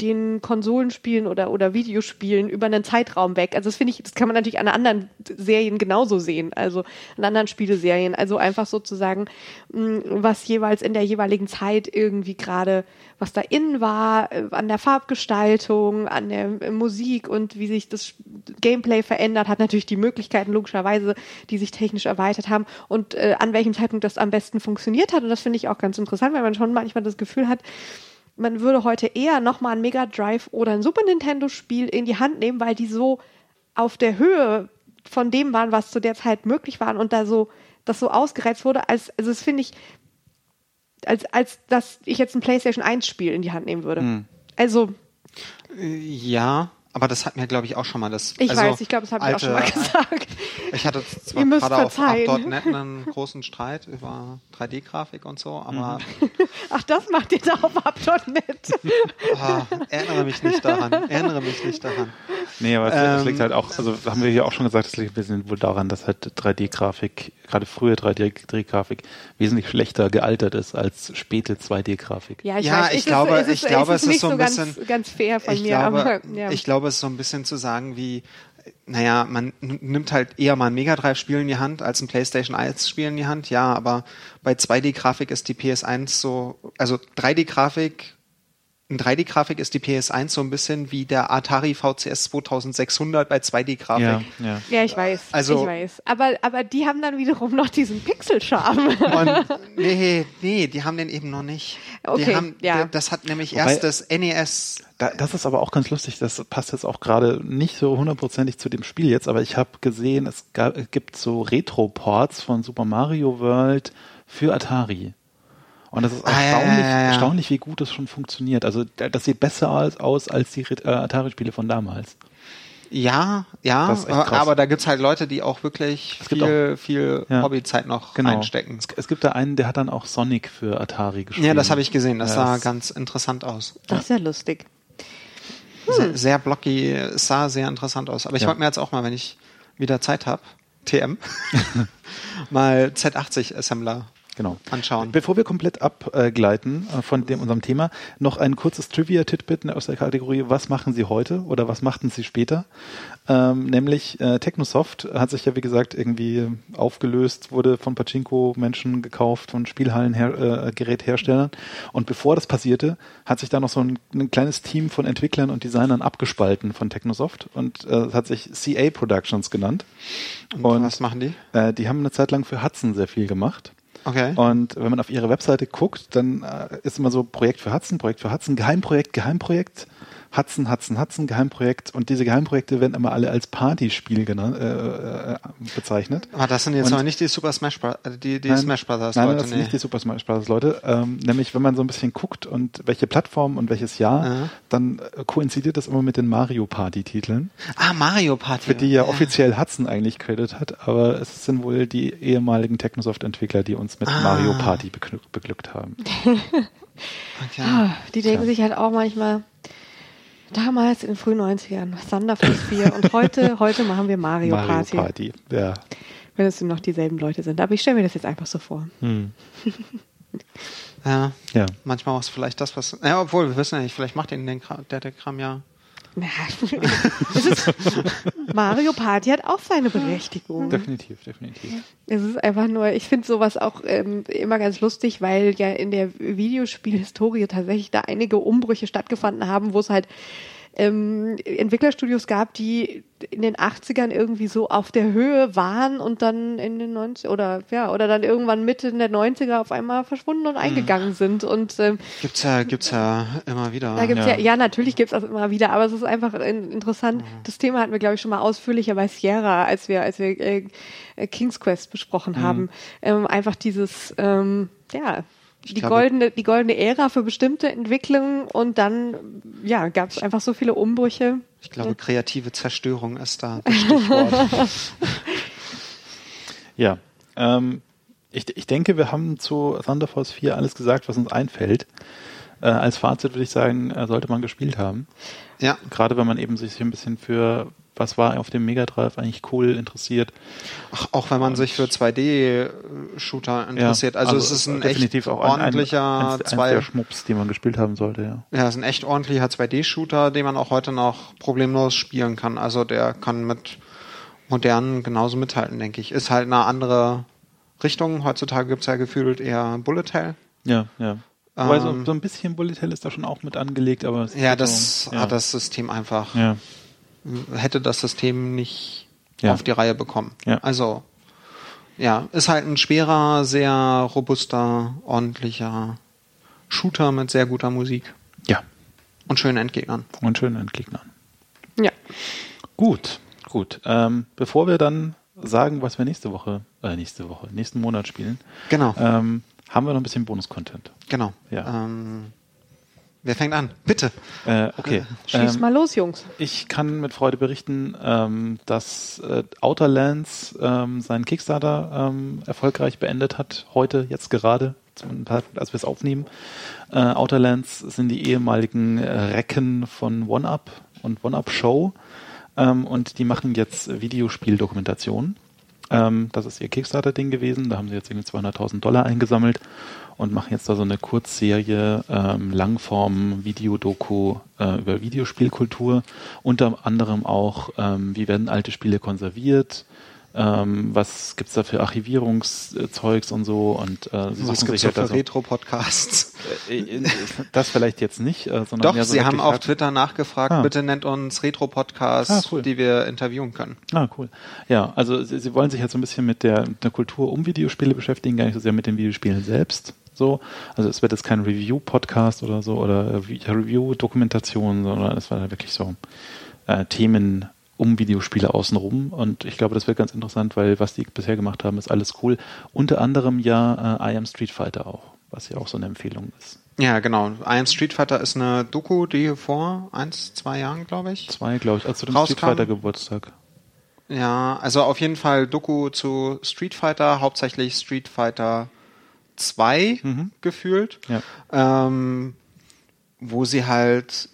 den Konsolenspielen oder, oder Videospielen über einen Zeitraum weg. Also das finde ich, das kann man natürlich an anderen Serien genauso sehen, also an anderen Spieleserien. Also einfach sozusagen, mh, was jeweils in der jeweiligen Zeit irgendwie gerade, was da innen war, äh, an der Farbgestaltung, an der äh, Musik und wie sich das Gameplay verändert, hat natürlich die Möglichkeiten logischerweise, die sich technisch erweitert haben und äh, an welchem Zeitpunkt das am besten funktioniert hat. Und das finde ich auch ganz interessant, weil man schon manchmal das Gefühl hat, man würde heute eher nochmal ein Mega Drive oder ein Super Nintendo Spiel in die Hand nehmen, weil die so auf der Höhe von dem waren, was zu der Zeit möglich war und da so, das so ausgereizt wurde, als, also das finde ich, als, als dass ich jetzt ein PlayStation 1 Spiel in die Hand nehmen würde. Also, Äh, Ja, aber das hat mir, glaube ich, auch schon mal das. ich also weiß, ich glaube, das habe ich auch schon mal gesagt. <laughs> Ich hatte <laughs> zwar Ihr müsst gerade auf. Up.net einen großen Streit über 3D-Grafik und so, aber <laughs> Ach, das macht ihr da auf Up.net. ah, erinnere mich nicht daran. Erinnere mich nicht daran. Nee, aber es, es Ähm, liegt halt auch, also haben wir hier auch schon gesagt, es liegt ein bisschen wohl daran, dass halt 3D-Grafik, gerade frühe 3D-Grafik, wesentlich schlechter gealtert ist als späte 2D-Grafik. Ja, ich, Ja, weiß, ich glaube- ist, es ich ist, glaube, es ist es ist nicht so ein ganz, bisschen- ganz fair von ich mir, glaube, aber ja. ich glaube, es ist so ein bisschen zu sagen wie, naja, man nimmt halt eher mal ein Mega Drive-Spiel in die Hand als ein PlayStation 1-Spiel in die Hand. Ja, aber bei 2D-Grafik ist die PS1 so, also 3D-Grafik, in 3D-Grafik ist die PS1 so ein bisschen wie der Atari VCS 2600 bei 2D-Grafik. Ja, ja. Ja, ich weiß. Also- ich weiß. Aber, aber die haben dann wiederum noch diesen Pixelscharm. Und <laughs> nee, nee, die haben den eben noch nicht. Okay, die haben, ja. Das hat nämlich Wobei- erst das NES. Da, das ist aber auch ganz lustig, das passt jetzt auch gerade nicht so hundertprozentig zu dem Spiel jetzt, aber ich habe gesehen, es ga- es gibt so Retro-Ports von Super Mario World für Atari. Und das ist Ah, ja, erstaunlich, ja, ja, erstaunlich, wie gut das schon funktioniert. Also da- das sieht besser aus, aus als die äh, Atari-Spiele von damals. Ja, ja, aber, da gibt's halt Leute, die auch wirklich Es gibt viel, viel Ja. Hobbyzeit noch Genau. reinstecken. Es, es gibt da einen, der hat dann auch Sonic für Atari gespielt. Ja, das habe ich gesehen. Das Ja, sah das- ganz interessant aus. Das ist ja lustig. Sehr, sehr blocky, es sah sehr interessant aus. Aber ich Ja. wollte mir jetzt auch mal, wenn ich wieder Zeit habe, TM, <laughs> <laughs> mal Z80 Assembler Genau. anschauen. Bevor wir komplett abgleiten äh, von dem, unserem Thema, noch ein kurzes Trivia-Titbit aus der Kategorie Was machen Sie heute oder was machten Sie später? Ähm, nämlich äh, Technosoft hat sich ja, wie gesagt, irgendwie aufgelöst, wurde von Pachinko-Menschen gekauft, von Spielhallen-Gerätherstellern. Und bevor das passierte, hat sich da noch so ein, ein kleines Team von Entwicklern und Designern abgespalten von Technosoft und äh, hat sich CA Productions genannt. Und was machen die? Äh, die haben eine Zeit lang für Hudson sehr viel gemacht. Okay. Und wenn man auf ihre Webseite guckt, dann äh, ist immer so Projekt für Hudson, Projekt für Hudson, Geheimprojekt, Geheimprojekt, Hudson, Hudson, Hudson, Geheimprojekt. Und diese Geheimprojekte werden immer alle als Partyspiel genannt, äh, äh, bezeichnet. Aber das sind jetzt Und- aber nicht die Super Smash Bros. äh, die, die Nein, Smash Brothers Nein, Leute. das sind nee. nicht die Super Smash Bros. Leute. Ähm, nämlich, wenn man so ein bisschen guckt und welche Plattform und welches Jahr, Ja. dann äh, koinzidiert das immer mit den Mario Party Titeln, ah, Mario Party. für die ja offiziell Hudson eigentlich Credit hat, aber es sind wohl die ehemaligen Technosoft-Entwickler, die uns mit Ah. Mario Party beglück, beglückt haben. <laughs> Okay. Ah, die denken Tja. sich halt auch manchmal, damals in den frühen 90ern, Thunder Force 4 und heute, <laughs> heute machen wir Mario, Mario Party, Party. Ja. wenn es noch dieselben Leute sind. Aber ich stelle mir das jetzt einfach so vor. Hm. Ja, Ja. manchmal auch vielleicht das, was. Ja, obwohl, wir wissen ja nicht, vielleicht macht den Kram, der, der Kram ja. Ja, <laughs> es ist, Mario Party hat auch seine Berechtigung. Definitiv, definitiv. Es ist einfach nur, ich finde sowas auch ähm, immer ganz lustig, weil ja in der Videospielhistorie tatsächlich da einige Umbrüche stattgefunden haben, wo es halt ähm, Entwicklerstudios gab, die in den 80ern irgendwie so auf der Höhe waren und dann in den 90 oder ja, oder dann irgendwann Mitte der 90er auf einmal verschwunden und eingegangen sind. Und ähm, Gibt's ja, gibt's ja immer wieder. da gibt's ja. Ja. ja, natürlich gibt's das immer wieder, aber es ist einfach in, interessant. Das Thema hatten wir, glaube ich, schon mal ausführlicher bei Sierra, als wir, als wir äh, King's Quest besprochen haben. Ähm, einfach dieses, ähm, ja, die glaube- goldene, die goldene Ära für bestimmte Entwicklungen und dann, ja, gab's einfach so viele Umbrüche. Ich glaube, kreative Zerstörung ist da das Stichwort. <laughs> Ja, ähm, ich, ich denke, wir haben zu Thunder Force 4 alles gesagt, was uns einfällt. Äh, als Fazit würde ich sagen, äh, sollte man gespielt haben. ja, Gerade wenn man eben sich ein bisschen für, was war auf dem Mega Drive eigentlich cool interessiert. Ach, auch wenn man sich für 2D-Shooter interessiert. Ja, also, es ist ein definitiv echt auch ein- ordentlicher ein, zwei. Schmups, die man gespielt haben sollte, ja. Ja, es ist ein echt ordentlicher 2D-Shooter, den man auch heute noch problemlos spielen kann. Also der kann mit modernen genauso mithalten, denke ich. Ist halt eine andere Richtung. Heutzutage gibt's ja gefühlt eher Bullet Hell. Ja, ja. Wobei so, Ähm, so ein bisschen Bullet Hell ist da schon auch mit angelegt, aber es Ja, das so, ja. hat das System einfach, Ja, hätte das System nicht Ja. auf die Reihe bekommen. Ja. Also, ja, ist halt ein schwerer, sehr robuster, ordentlicher Shooter mit sehr guter Musik ja. und schönen Endgegnern. Und schönen Endgegnern. Ja. Gut, gut. Ähm, bevor wir dann sagen, was wir nächste Woche, äh, nächste Woche, nächsten Monat spielen, Genau, ähm, haben wir noch ein bisschen Bonus-Content. genau. ja. Ähm, wer fängt an? Bitte. Äh, okay. Schieß Ähm, mal los, Jungs. Ich kann mit Freude berichten, ähm, dass äh, Outer Lands ähm, seinen Kickstarter ähm, erfolgreich beendet hat. Heute, jetzt gerade, zum Zeitpunkt, als wir es aufnehmen. Äh, Outer Lands sind die ehemaligen Recken von OneUp und OneUp Show. Ähm, und die machen jetzt Videospieldokumentationen. Ähm, das ist ihr Kickstarter-Ding gewesen. Da haben sie jetzt irgendwie 200.000 Dollar eingesammelt und machen jetzt da so eine Kurzserie, ähm, Langform-Videodoku äh, über Videospielkultur. Unter anderem auch, ähm, wie werden alte Spiele konserviert, ähm, was gibt's da für Archivierungszeugs und so. Und äh, sie Was suchen gibt's halt da für so, Retro-Podcasts? äh, äh, das vielleicht jetzt nicht, äh, sondern Doch, so Sie haben auf Twitter nachgefragt, Ah. bitte nennt uns Retro-Podcasts, Ah, cool. die wir interviewen können. Ah, cool. Ja, also sie, sie wollen sich jetzt so ein bisschen mit der, mit der Kultur um Videospiele beschäftigen, gar nicht so sehr mit den Videospielen selbst. So, also es wird jetzt kein Review-Podcast oder so oder äh, Review-Dokumentation, sondern es war halt wirklich so äh, Themen um Videospiele außenrum und ich glaube, das wird ganz interessant, weil was die bisher gemacht haben, ist alles cool. Unter anderem ja äh, I Am Street Fighter auch, was ja auch so eine Empfehlung ist. Ja, genau. I Am Street Fighter ist eine Doku, die vor eins, zwei Jahren, glaube ich. Zwei, glaube ich, also zu dem Rauskam. Street Fighter Geburtstag. Ja, also auf jeden Fall Doku zu Street Fighter, hauptsächlich Street Fighter 2 Mhm. gefühlt, Ja. ähm, wo sie halt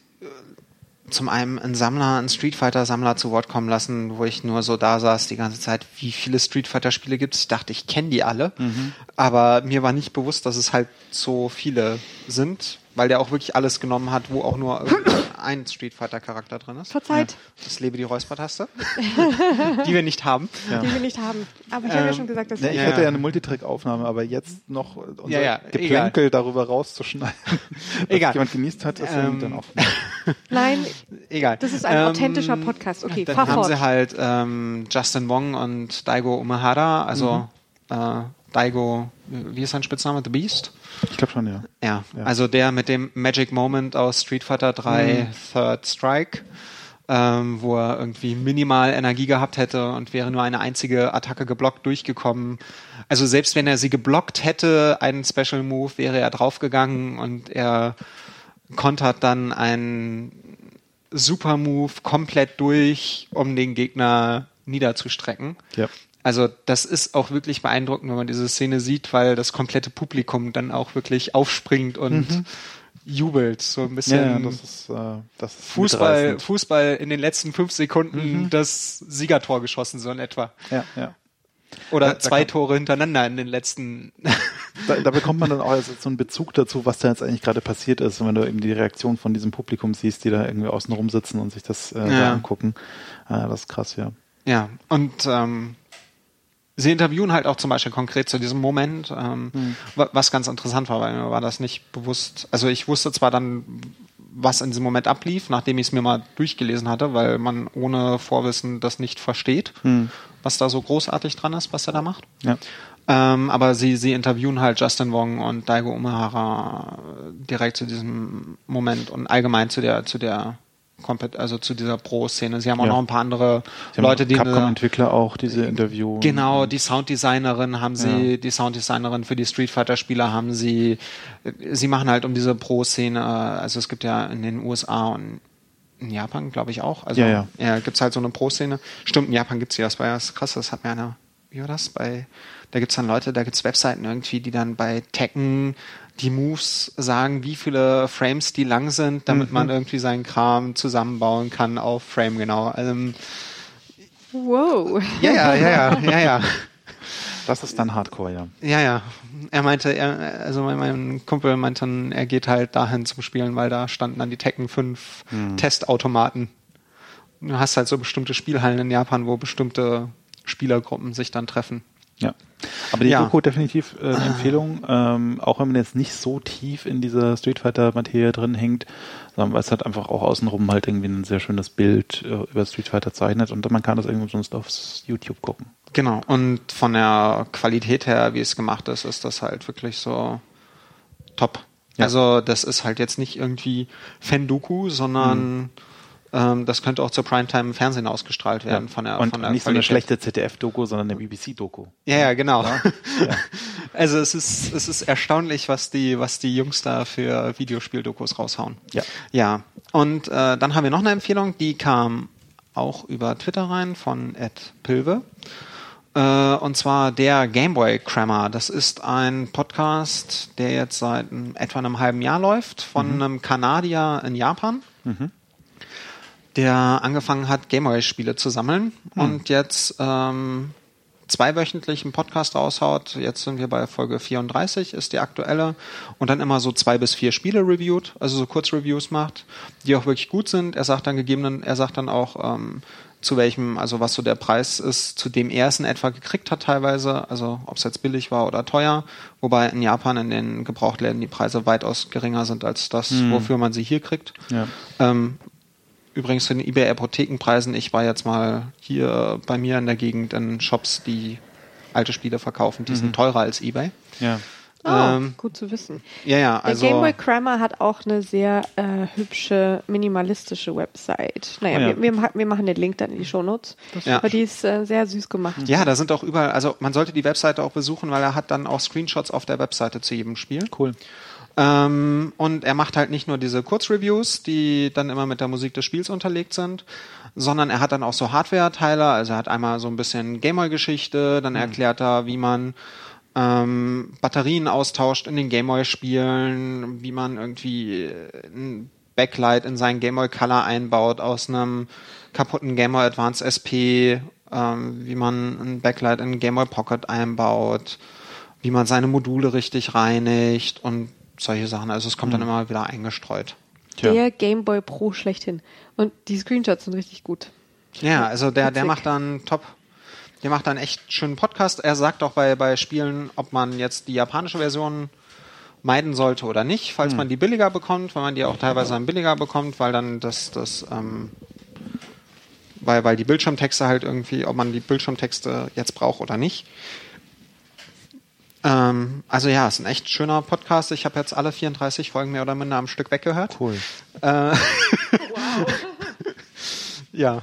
zum einen einen Sammler, einen Street Fighter Sammler zu Wort kommen lassen, wo ich nur so da saß die ganze Zeit, wie viele Street Fighter Spiele gibt es? Ich dachte, ich kenne die alle, Mhm. aber mir war nicht bewusst, dass es halt so viele sind, weil der auch wirklich alles genommen hat, wo auch nur ein Street Fighter Charakter drin ist. Verzeiht, Das lebe die Räuspertaste, <laughs> die wir nicht haben. die wir nicht haben. Aber ich habe ja Ähm, schon gesagt, dass Ja, ich Ja, hätte ja. ja eine Multitrack-Aufnahme, aber jetzt noch unser Ja, ja, Geplänkel darüber rauszuschneiden, <laughs> dass Egal. jemand genießt hat, ist Ähm, dann auch. <laughs> Nein, Egal. das ist ein Ähm, authentischer Podcast. Okay, Dann fahr haben fort. sie halt ähm, Justin Wong und Daigo Umehara, also äh, Daigo, wie ist sein Spitzname? The Beast? Ich glaube schon, ja. Ja, Ja. also der mit dem Magic Moment aus Street Fighter 3 Third Strike, ähm, wo er irgendwie minimal Energie gehabt hätte und wäre nur eine einzige Attacke geblockt durchgekommen. Also selbst wenn er sie geblockt hätte, einen Special Move, wäre er draufgegangen und er kontert dann einen Super Move komplett durch, um den Gegner niederzustrecken. Ja. Also das ist auch wirklich beeindruckend, wenn man diese Szene sieht, weil das komplette Publikum dann auch wirklich aufspringt und jubelt. So ein bisschen Ja, das ist, äh, das ist Fußball. Fußball in den letzten fünf Sekunden das Siegertor geschossen, so in etwa. Ja, ja. Oder Ja, da zwei kann- Tore hintereinander in den letzten <laughs> da, da, bekommt man dann auch also so einen Bezug dazu, was da jetzt eigentlich gerade passiert ist. Und wenn du eben die Reaktion von diesem Publikum siehst, die da irgendwie außen rum sitzen und sich das äh, ja. angucken. Äh, das ist krass, ja. Ja, und ähm, sie interviewen halt auch zum Beispiel konkret zu diesem Moment, ähm, hm. was ganz interessant war, weil mir war das nicht bewusst. Also ich wusste zwar dann, was in diesem Moment ablief, nachdem ich es mir mal durchgelesen hatte, weil man ohne Vorwissen das nicht versteht, hm. was da so großartig dran ist, was er da macht. Ja. Ähm, aber sie, sie interviewen halt Justin Wong und Daigo Umehara direkt zu diesem Moment und allgemein zu der, zu der also zu dieser Pro-Szene. Sie haben auch ja. noch ein paar andere Leute, die Capcom-Entwickler auch diese Interview. Genau, die Sounddesignerin haben sie, ja. die Sounddesignerin für die Street Fighter-Spieler haben sie. Sie machen halt um diese Pro-Szene. Also es gibt ja in den USA und in Japan, glaube ich auch. Also ja, ja. ja gibt's halt so eine Pro-Szene. Stimmt, in Japan gibt's die. Das war ja krass. Das hat mir einer. Wie war das bei? Da gibt's dann Leute, da gibt's Webseiten irgendwie, die dann bei Tekken die Moves sagen, wie viele Frames die lang sind, damit mhm. man irgendwie seinen Kram zusammenbauen kann auf Frame genau. Ähm, wow. Ja, ja, ja, ja, ja, ja. Das ist dann Hardcore, ja. Ja, ja. Er meinte, er, also mein, mein Kumpel meinte dann, er geht halt dahin zum Spielen, weil da standen dann die Tekken 5 hm. Testautomaten. Du hast halt so bestimmte Spielhallen in Japan, wo bestimmte Spielergruppen sich dann treffen. Ja. Aber die ja. Doku definitiv äh, eine Empfehlung, ähm, auch wenn man jetzt nicht so tief in dieser Street Fighter Materie drin hängt, sondern weil es halt einfach auch außenrum halt irgendwie ein sehr schönes Bild äh, über Street Fighter zeichnet und man kann das irgendwie sonst auf YouTube gucken. Genau. Und von der Qualität her, wie es gemacht ist, ist das halt wirklich so top. Ja. Also das ist halt jetzt nicht irgendwie Fan-Doku, sondern mhm ähm, das könnte auch zur Primetime im Fernsehen ausgestrahlt werden ja. von der Und von der nicht Qualität. so eine schlechte ZDF-Doku, sondern eine BBC-Doku. Ja, ja, genau. Ja? Ja. <laughs> Also es ist es ist erstaunlich, was die was die Jungs da für Videospiel-Dokus raushauen. Ja. Ja. Und äh, dann haben wir noch eine Empfehlung, die kam auch über Twitter rein von Ed Pilve. Äh, und zwar der Gameboy Crammer. Das ist ein Podcast, der jetzt seit etwa einem halben Jahr läuft, von mhm. einem Kanadier in Japan. Mhm der angefangen hat, Gameboy-Spiele zu sammeln hm. und jetzt ähm, zweiwöchentlich einen Podcast raushaut. Jetzt sind wir bei Folge 34, ist die aktuelle. Und dann immer so zwei bis vier Spiele reviewt, also so Kurzreviews macht, die auch wirklich gut sind. Er sagt dann gegebenen, er sagt dann auch, ähm, zu welchem, also was so der Preis ist, zu dem er es in etwa gekriegt hat teilweise, also ob es jetzt billig war oder teuer, wobei in Japan in den Gebrauchtläden die Preise weitaus geringer sind als das, hm. wofür man sie hier kriegt. Ja. Ähm, übrigens zu den eBay-Apothekenpreisen. Ich war jetzt mal hier bei mir in der Gegend in Shops, die alte Spiele verkaufen. Die mhm. sind teurer als eBay. Ja. Oh, ähm, gut zu wissen. Ja, ja, also. Der Gameboy Crammer hat auch eine sehr äh, hübsche, minimalistische Website. Naja, oh, ja. wir, wir, wir, machen den Link dann in die Shownotes. Ja. Aber die ist äh, sehr süß gemacht. Ja, da sind auch überall, also man sollte die Webseite auch besuchen, weil er hat dann auch Screenshots auf der Webseite zu jedem Spiel. Cool. Ähm, und er macht halt nicht nur diese Kurzreviews, die dann immer mit der Musik des Spiels unterlegt sind, sondern er hat dann auch so Hardware-Teile. Also er hat einmal so ein bisschen Gameboy-Geschichte, dann mhm. erklärt er, wie man ähm, Batterien austauscht in den Gameboy-Spielen, wie man irgendwie ein Backlight in seinen Gameboy Color einbaut aus einem kaputten Gameboy Advance SP, ähm, wie man ein Backlight in Gameboy Pocket einbaut, wie man seine Module richtig reinigt und solche Sachen. Also es kommt mhm. dann immer wieder eingestreut. Tja. Der Game Boy Pro schlechthin. Und die Screenshots sind richtig gut. Ja, also der, der macht dann top. Der macht dann echt schönen Podcast. Er sagt auch bei, bei Spielen, ob man jetzt die japanische Version meiden sollte oder nicht, falls hm. man die billiger bekommt, weil man die auch teilweise dann billiger bekommt, weil dann das, das, ähm, weil, weil die Bildschirmtexte halt irgendwie, ob man die Bildschirmtexte jetzt braucht oder nicht. Ähm, also ja, es ist ein echt schöner Podcast. Ich habe jetzt alle 34 Folgen mehr oder minder am Stück weggehört. Cool. Äh, wow. <laughs> ja.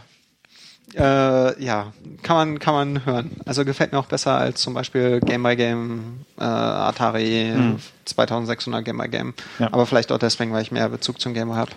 Äh, ja, kann man, kann man hören. Also gefällt mir auch besser als zum Beispiel Game by Game, äh, Atari hm. 2600 Game by Game. Ja. Aber vielleicht auch deswegen, weil ich mehr Bezug zum Game habe.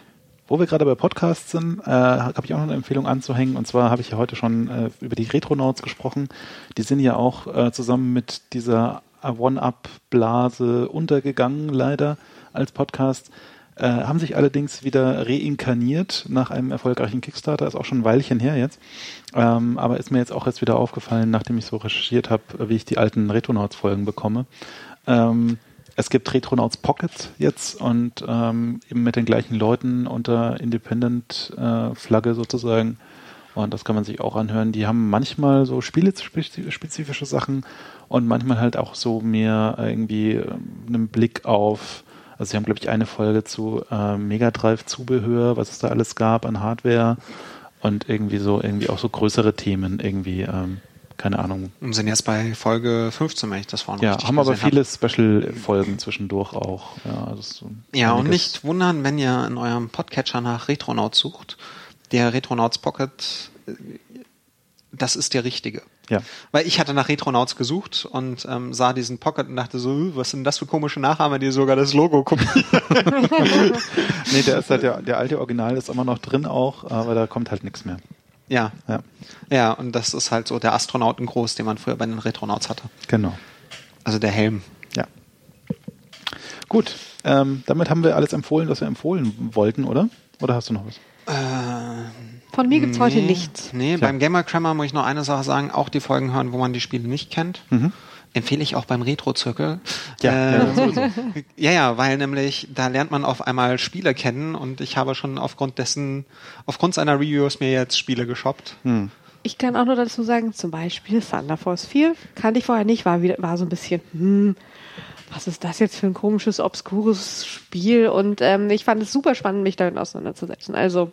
Wo wir gerade bei Podcasts sind, äh, habe ich auch noch eine Empfehlung anzuhängen. Und zwar habe ich ja heute schon äh, über die Retronauts gesprochen. Die sind ja auch äh, zusammen mit dieser One-Up-Blase untergegangen, leider als Podcast. Äh, haben sich allerdings wieder reinkarniert nach einem erfolgreichen Kickstarter, ist auch schon ein Weilchen her jetzt. Ähm, aber ist mir jetzt auch jetzt wieder aufgefallen, nachdem ich so recherchiert habe, wie ich die alten Retonauts-Folgen bekomme. Ähm, es gibt Retronauts Pocket jetzt und ähm, eben mit den gleichen Leuten unter Independent-Flagge äh, sozusagen. Und das kann man sich auch anhören. Die haben manchmal so spielespezifische Sachen und manchmal halt auch so mehr irgendwie ähm, einen Blick auf, also sie haben, glaube ich, eine Folge zu äh, Mega Drive-Zubehör, was es da alles gab an Hardware und irgendwie so, irgendwie auch so größere Themen irgendwie. Ähm, keine Ahnung. Und sind jetzt bei Folge 15, wenn ich das vorhin Ja, haben aber viele Special-Folgen zwischendurch auch. Ja, also so ja und nicht wundern, wenn ihr in eurem Podcatcher nach Retronauts sucht. Der Retronauts Pocket, äh, das ist der richtige. Ja. Weil ich hatte nach Retronauts gesucht und ähm, sah diesen Pocket und dachte so, was sind das für komische Nachahmer, die sogar das Logo kopieren. <laughs> nee, der ist halt der, der alte Original ist immer noch drin auch, aber da kommt halt nichts mehr. Ja. ja. Ja, und das ist halt so der Astronauten groß, den man früher bei den Retronauts hatte. Genau. Also der Helm. Ja. Gut, ähm, damit haben wir alles empfohlen, was wir empfohlen wollten, oder? Oder hast du noch was? Äh, Von mir gibt es nee, heute nichts. Nee, Tja. beim Gamer Crammer muss ich noch eine Sache sagen, auch die Folgen hören, wo man die Spiele nicht kennt. Mhm empfehle ich auch beim Retro-Zirkel. Ja, äh, ja, <laughs> ja, ja, weil nämlich da lernt man auf einmal Spiele kennen und ich habe schon aufgrund dessen, aufgrund seiner Reviews mir jetzt Spiele geshoppt. Hm. Ich kann auch nur dazu sagen, zum Beispiel Thunder Force 4 kannte ich vorher nicht, war, wieder, war so ein bisschen, hm, was ist das jetzt für ein komisches, obskures Spiel? Und ähm, ich fand es super spannend, mich damit auseinanderzusetzen. Also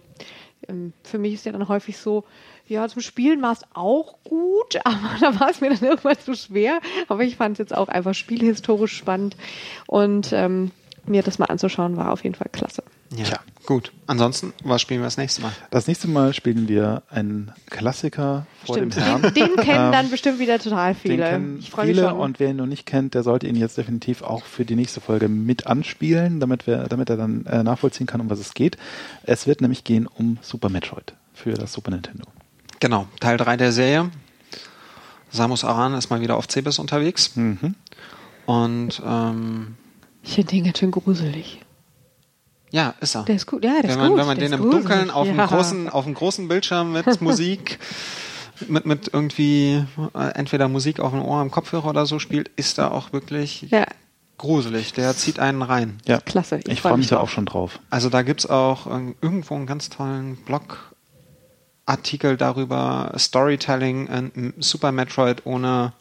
ähm, für mich ist ja dann häufig so, ja, zum Spielen war es auch gut, <laughs> aber da war es mir dann irgendwann zu schwer. Aber ich fand es jetzt auch einfach spielhistorisch spannend und ähm, mir das mal anzuschauen war auf jeden Fall klasse. Ja, Tja. gut. Ansonsten, was spielen wir das nächste Mal? Das nächste Mal spielen wir einen Klassiker vor Stimmt. dem Herrn. Den, den kennen dann bestimmt wieder total viele. Den kennen ich freue mich schon. Und wer ihn noch nicht kennt, der sollte ihn jetzt definitiv auch für die nächste Folge mit anspielen, damit, wir, damit er dann äh, nachvollziehen kann, um was es geht. Es wird nämlich gehen um Super Metroid für das Super Nintendo. Genau, Teil 3 der Serie. Samus Aran ist mal wieder auf Cebes unterwegs. Mhm. Und ähm, ich finde den ganz schön gruselig. Ja, ist er. Der ist gut. Ja, der wenn man, gut. Wenn man der den im. Dunkeln auf, ja. einem großen, auf einem großen Bildschirm mit <laughs> Musik, mit, mit irgendwie äh, entweder Musik auf dem Ohr, im Kopfhörer oder so spielt, ist er auch wirklich ja. gruselig. Der zieht einen rein. Ja, klasse. Ich, ich freue mich da auch schon drauf. Also da gibt's auch äh, irgendwo einen ganz tollen Blog Artikel darüber, Storytelling in Super Metroid ohne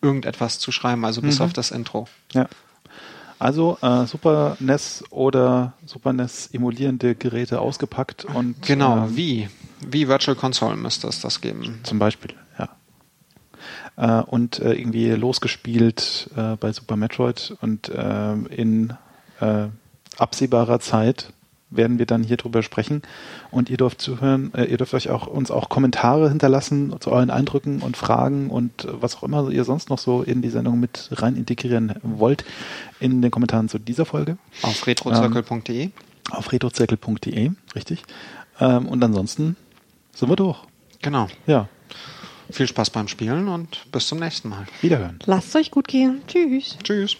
irgendetwas zu schreiben, also bis mhm. auf das Intro. Ja. Also äh, Super NES oder Super NES emulierende Geräte ausgepackt und genau äh, wie wie Virtual Console müsste es das geben. Zum Beispiel, ja. Äh, und äh, irgendwie losgespielt äh, bei Super Metroid und äh, in absehbarer Zeit werden wir dann hier drüber sprechen. Und ihr dürft zuhören, äh, ihr dürft euch auch uns auch Kommentare hinterlassen zu euren Eindrücken und Fragen und was auch immer ihr sonst noch so in die Sendung mit rein integrieren wollt in den Kommentaren zu dieser Folge. Auf retrozirkel.de. Ähm, auf retrozirkel.de, richtig. Ähm, und ansonsten sind wir durch. Genau. Ja. Viel Spaß beim Spielen und bis zum nächsten Mal. Wiederhören. Lasst es euch gut gehen. Tschüss. Tschüss.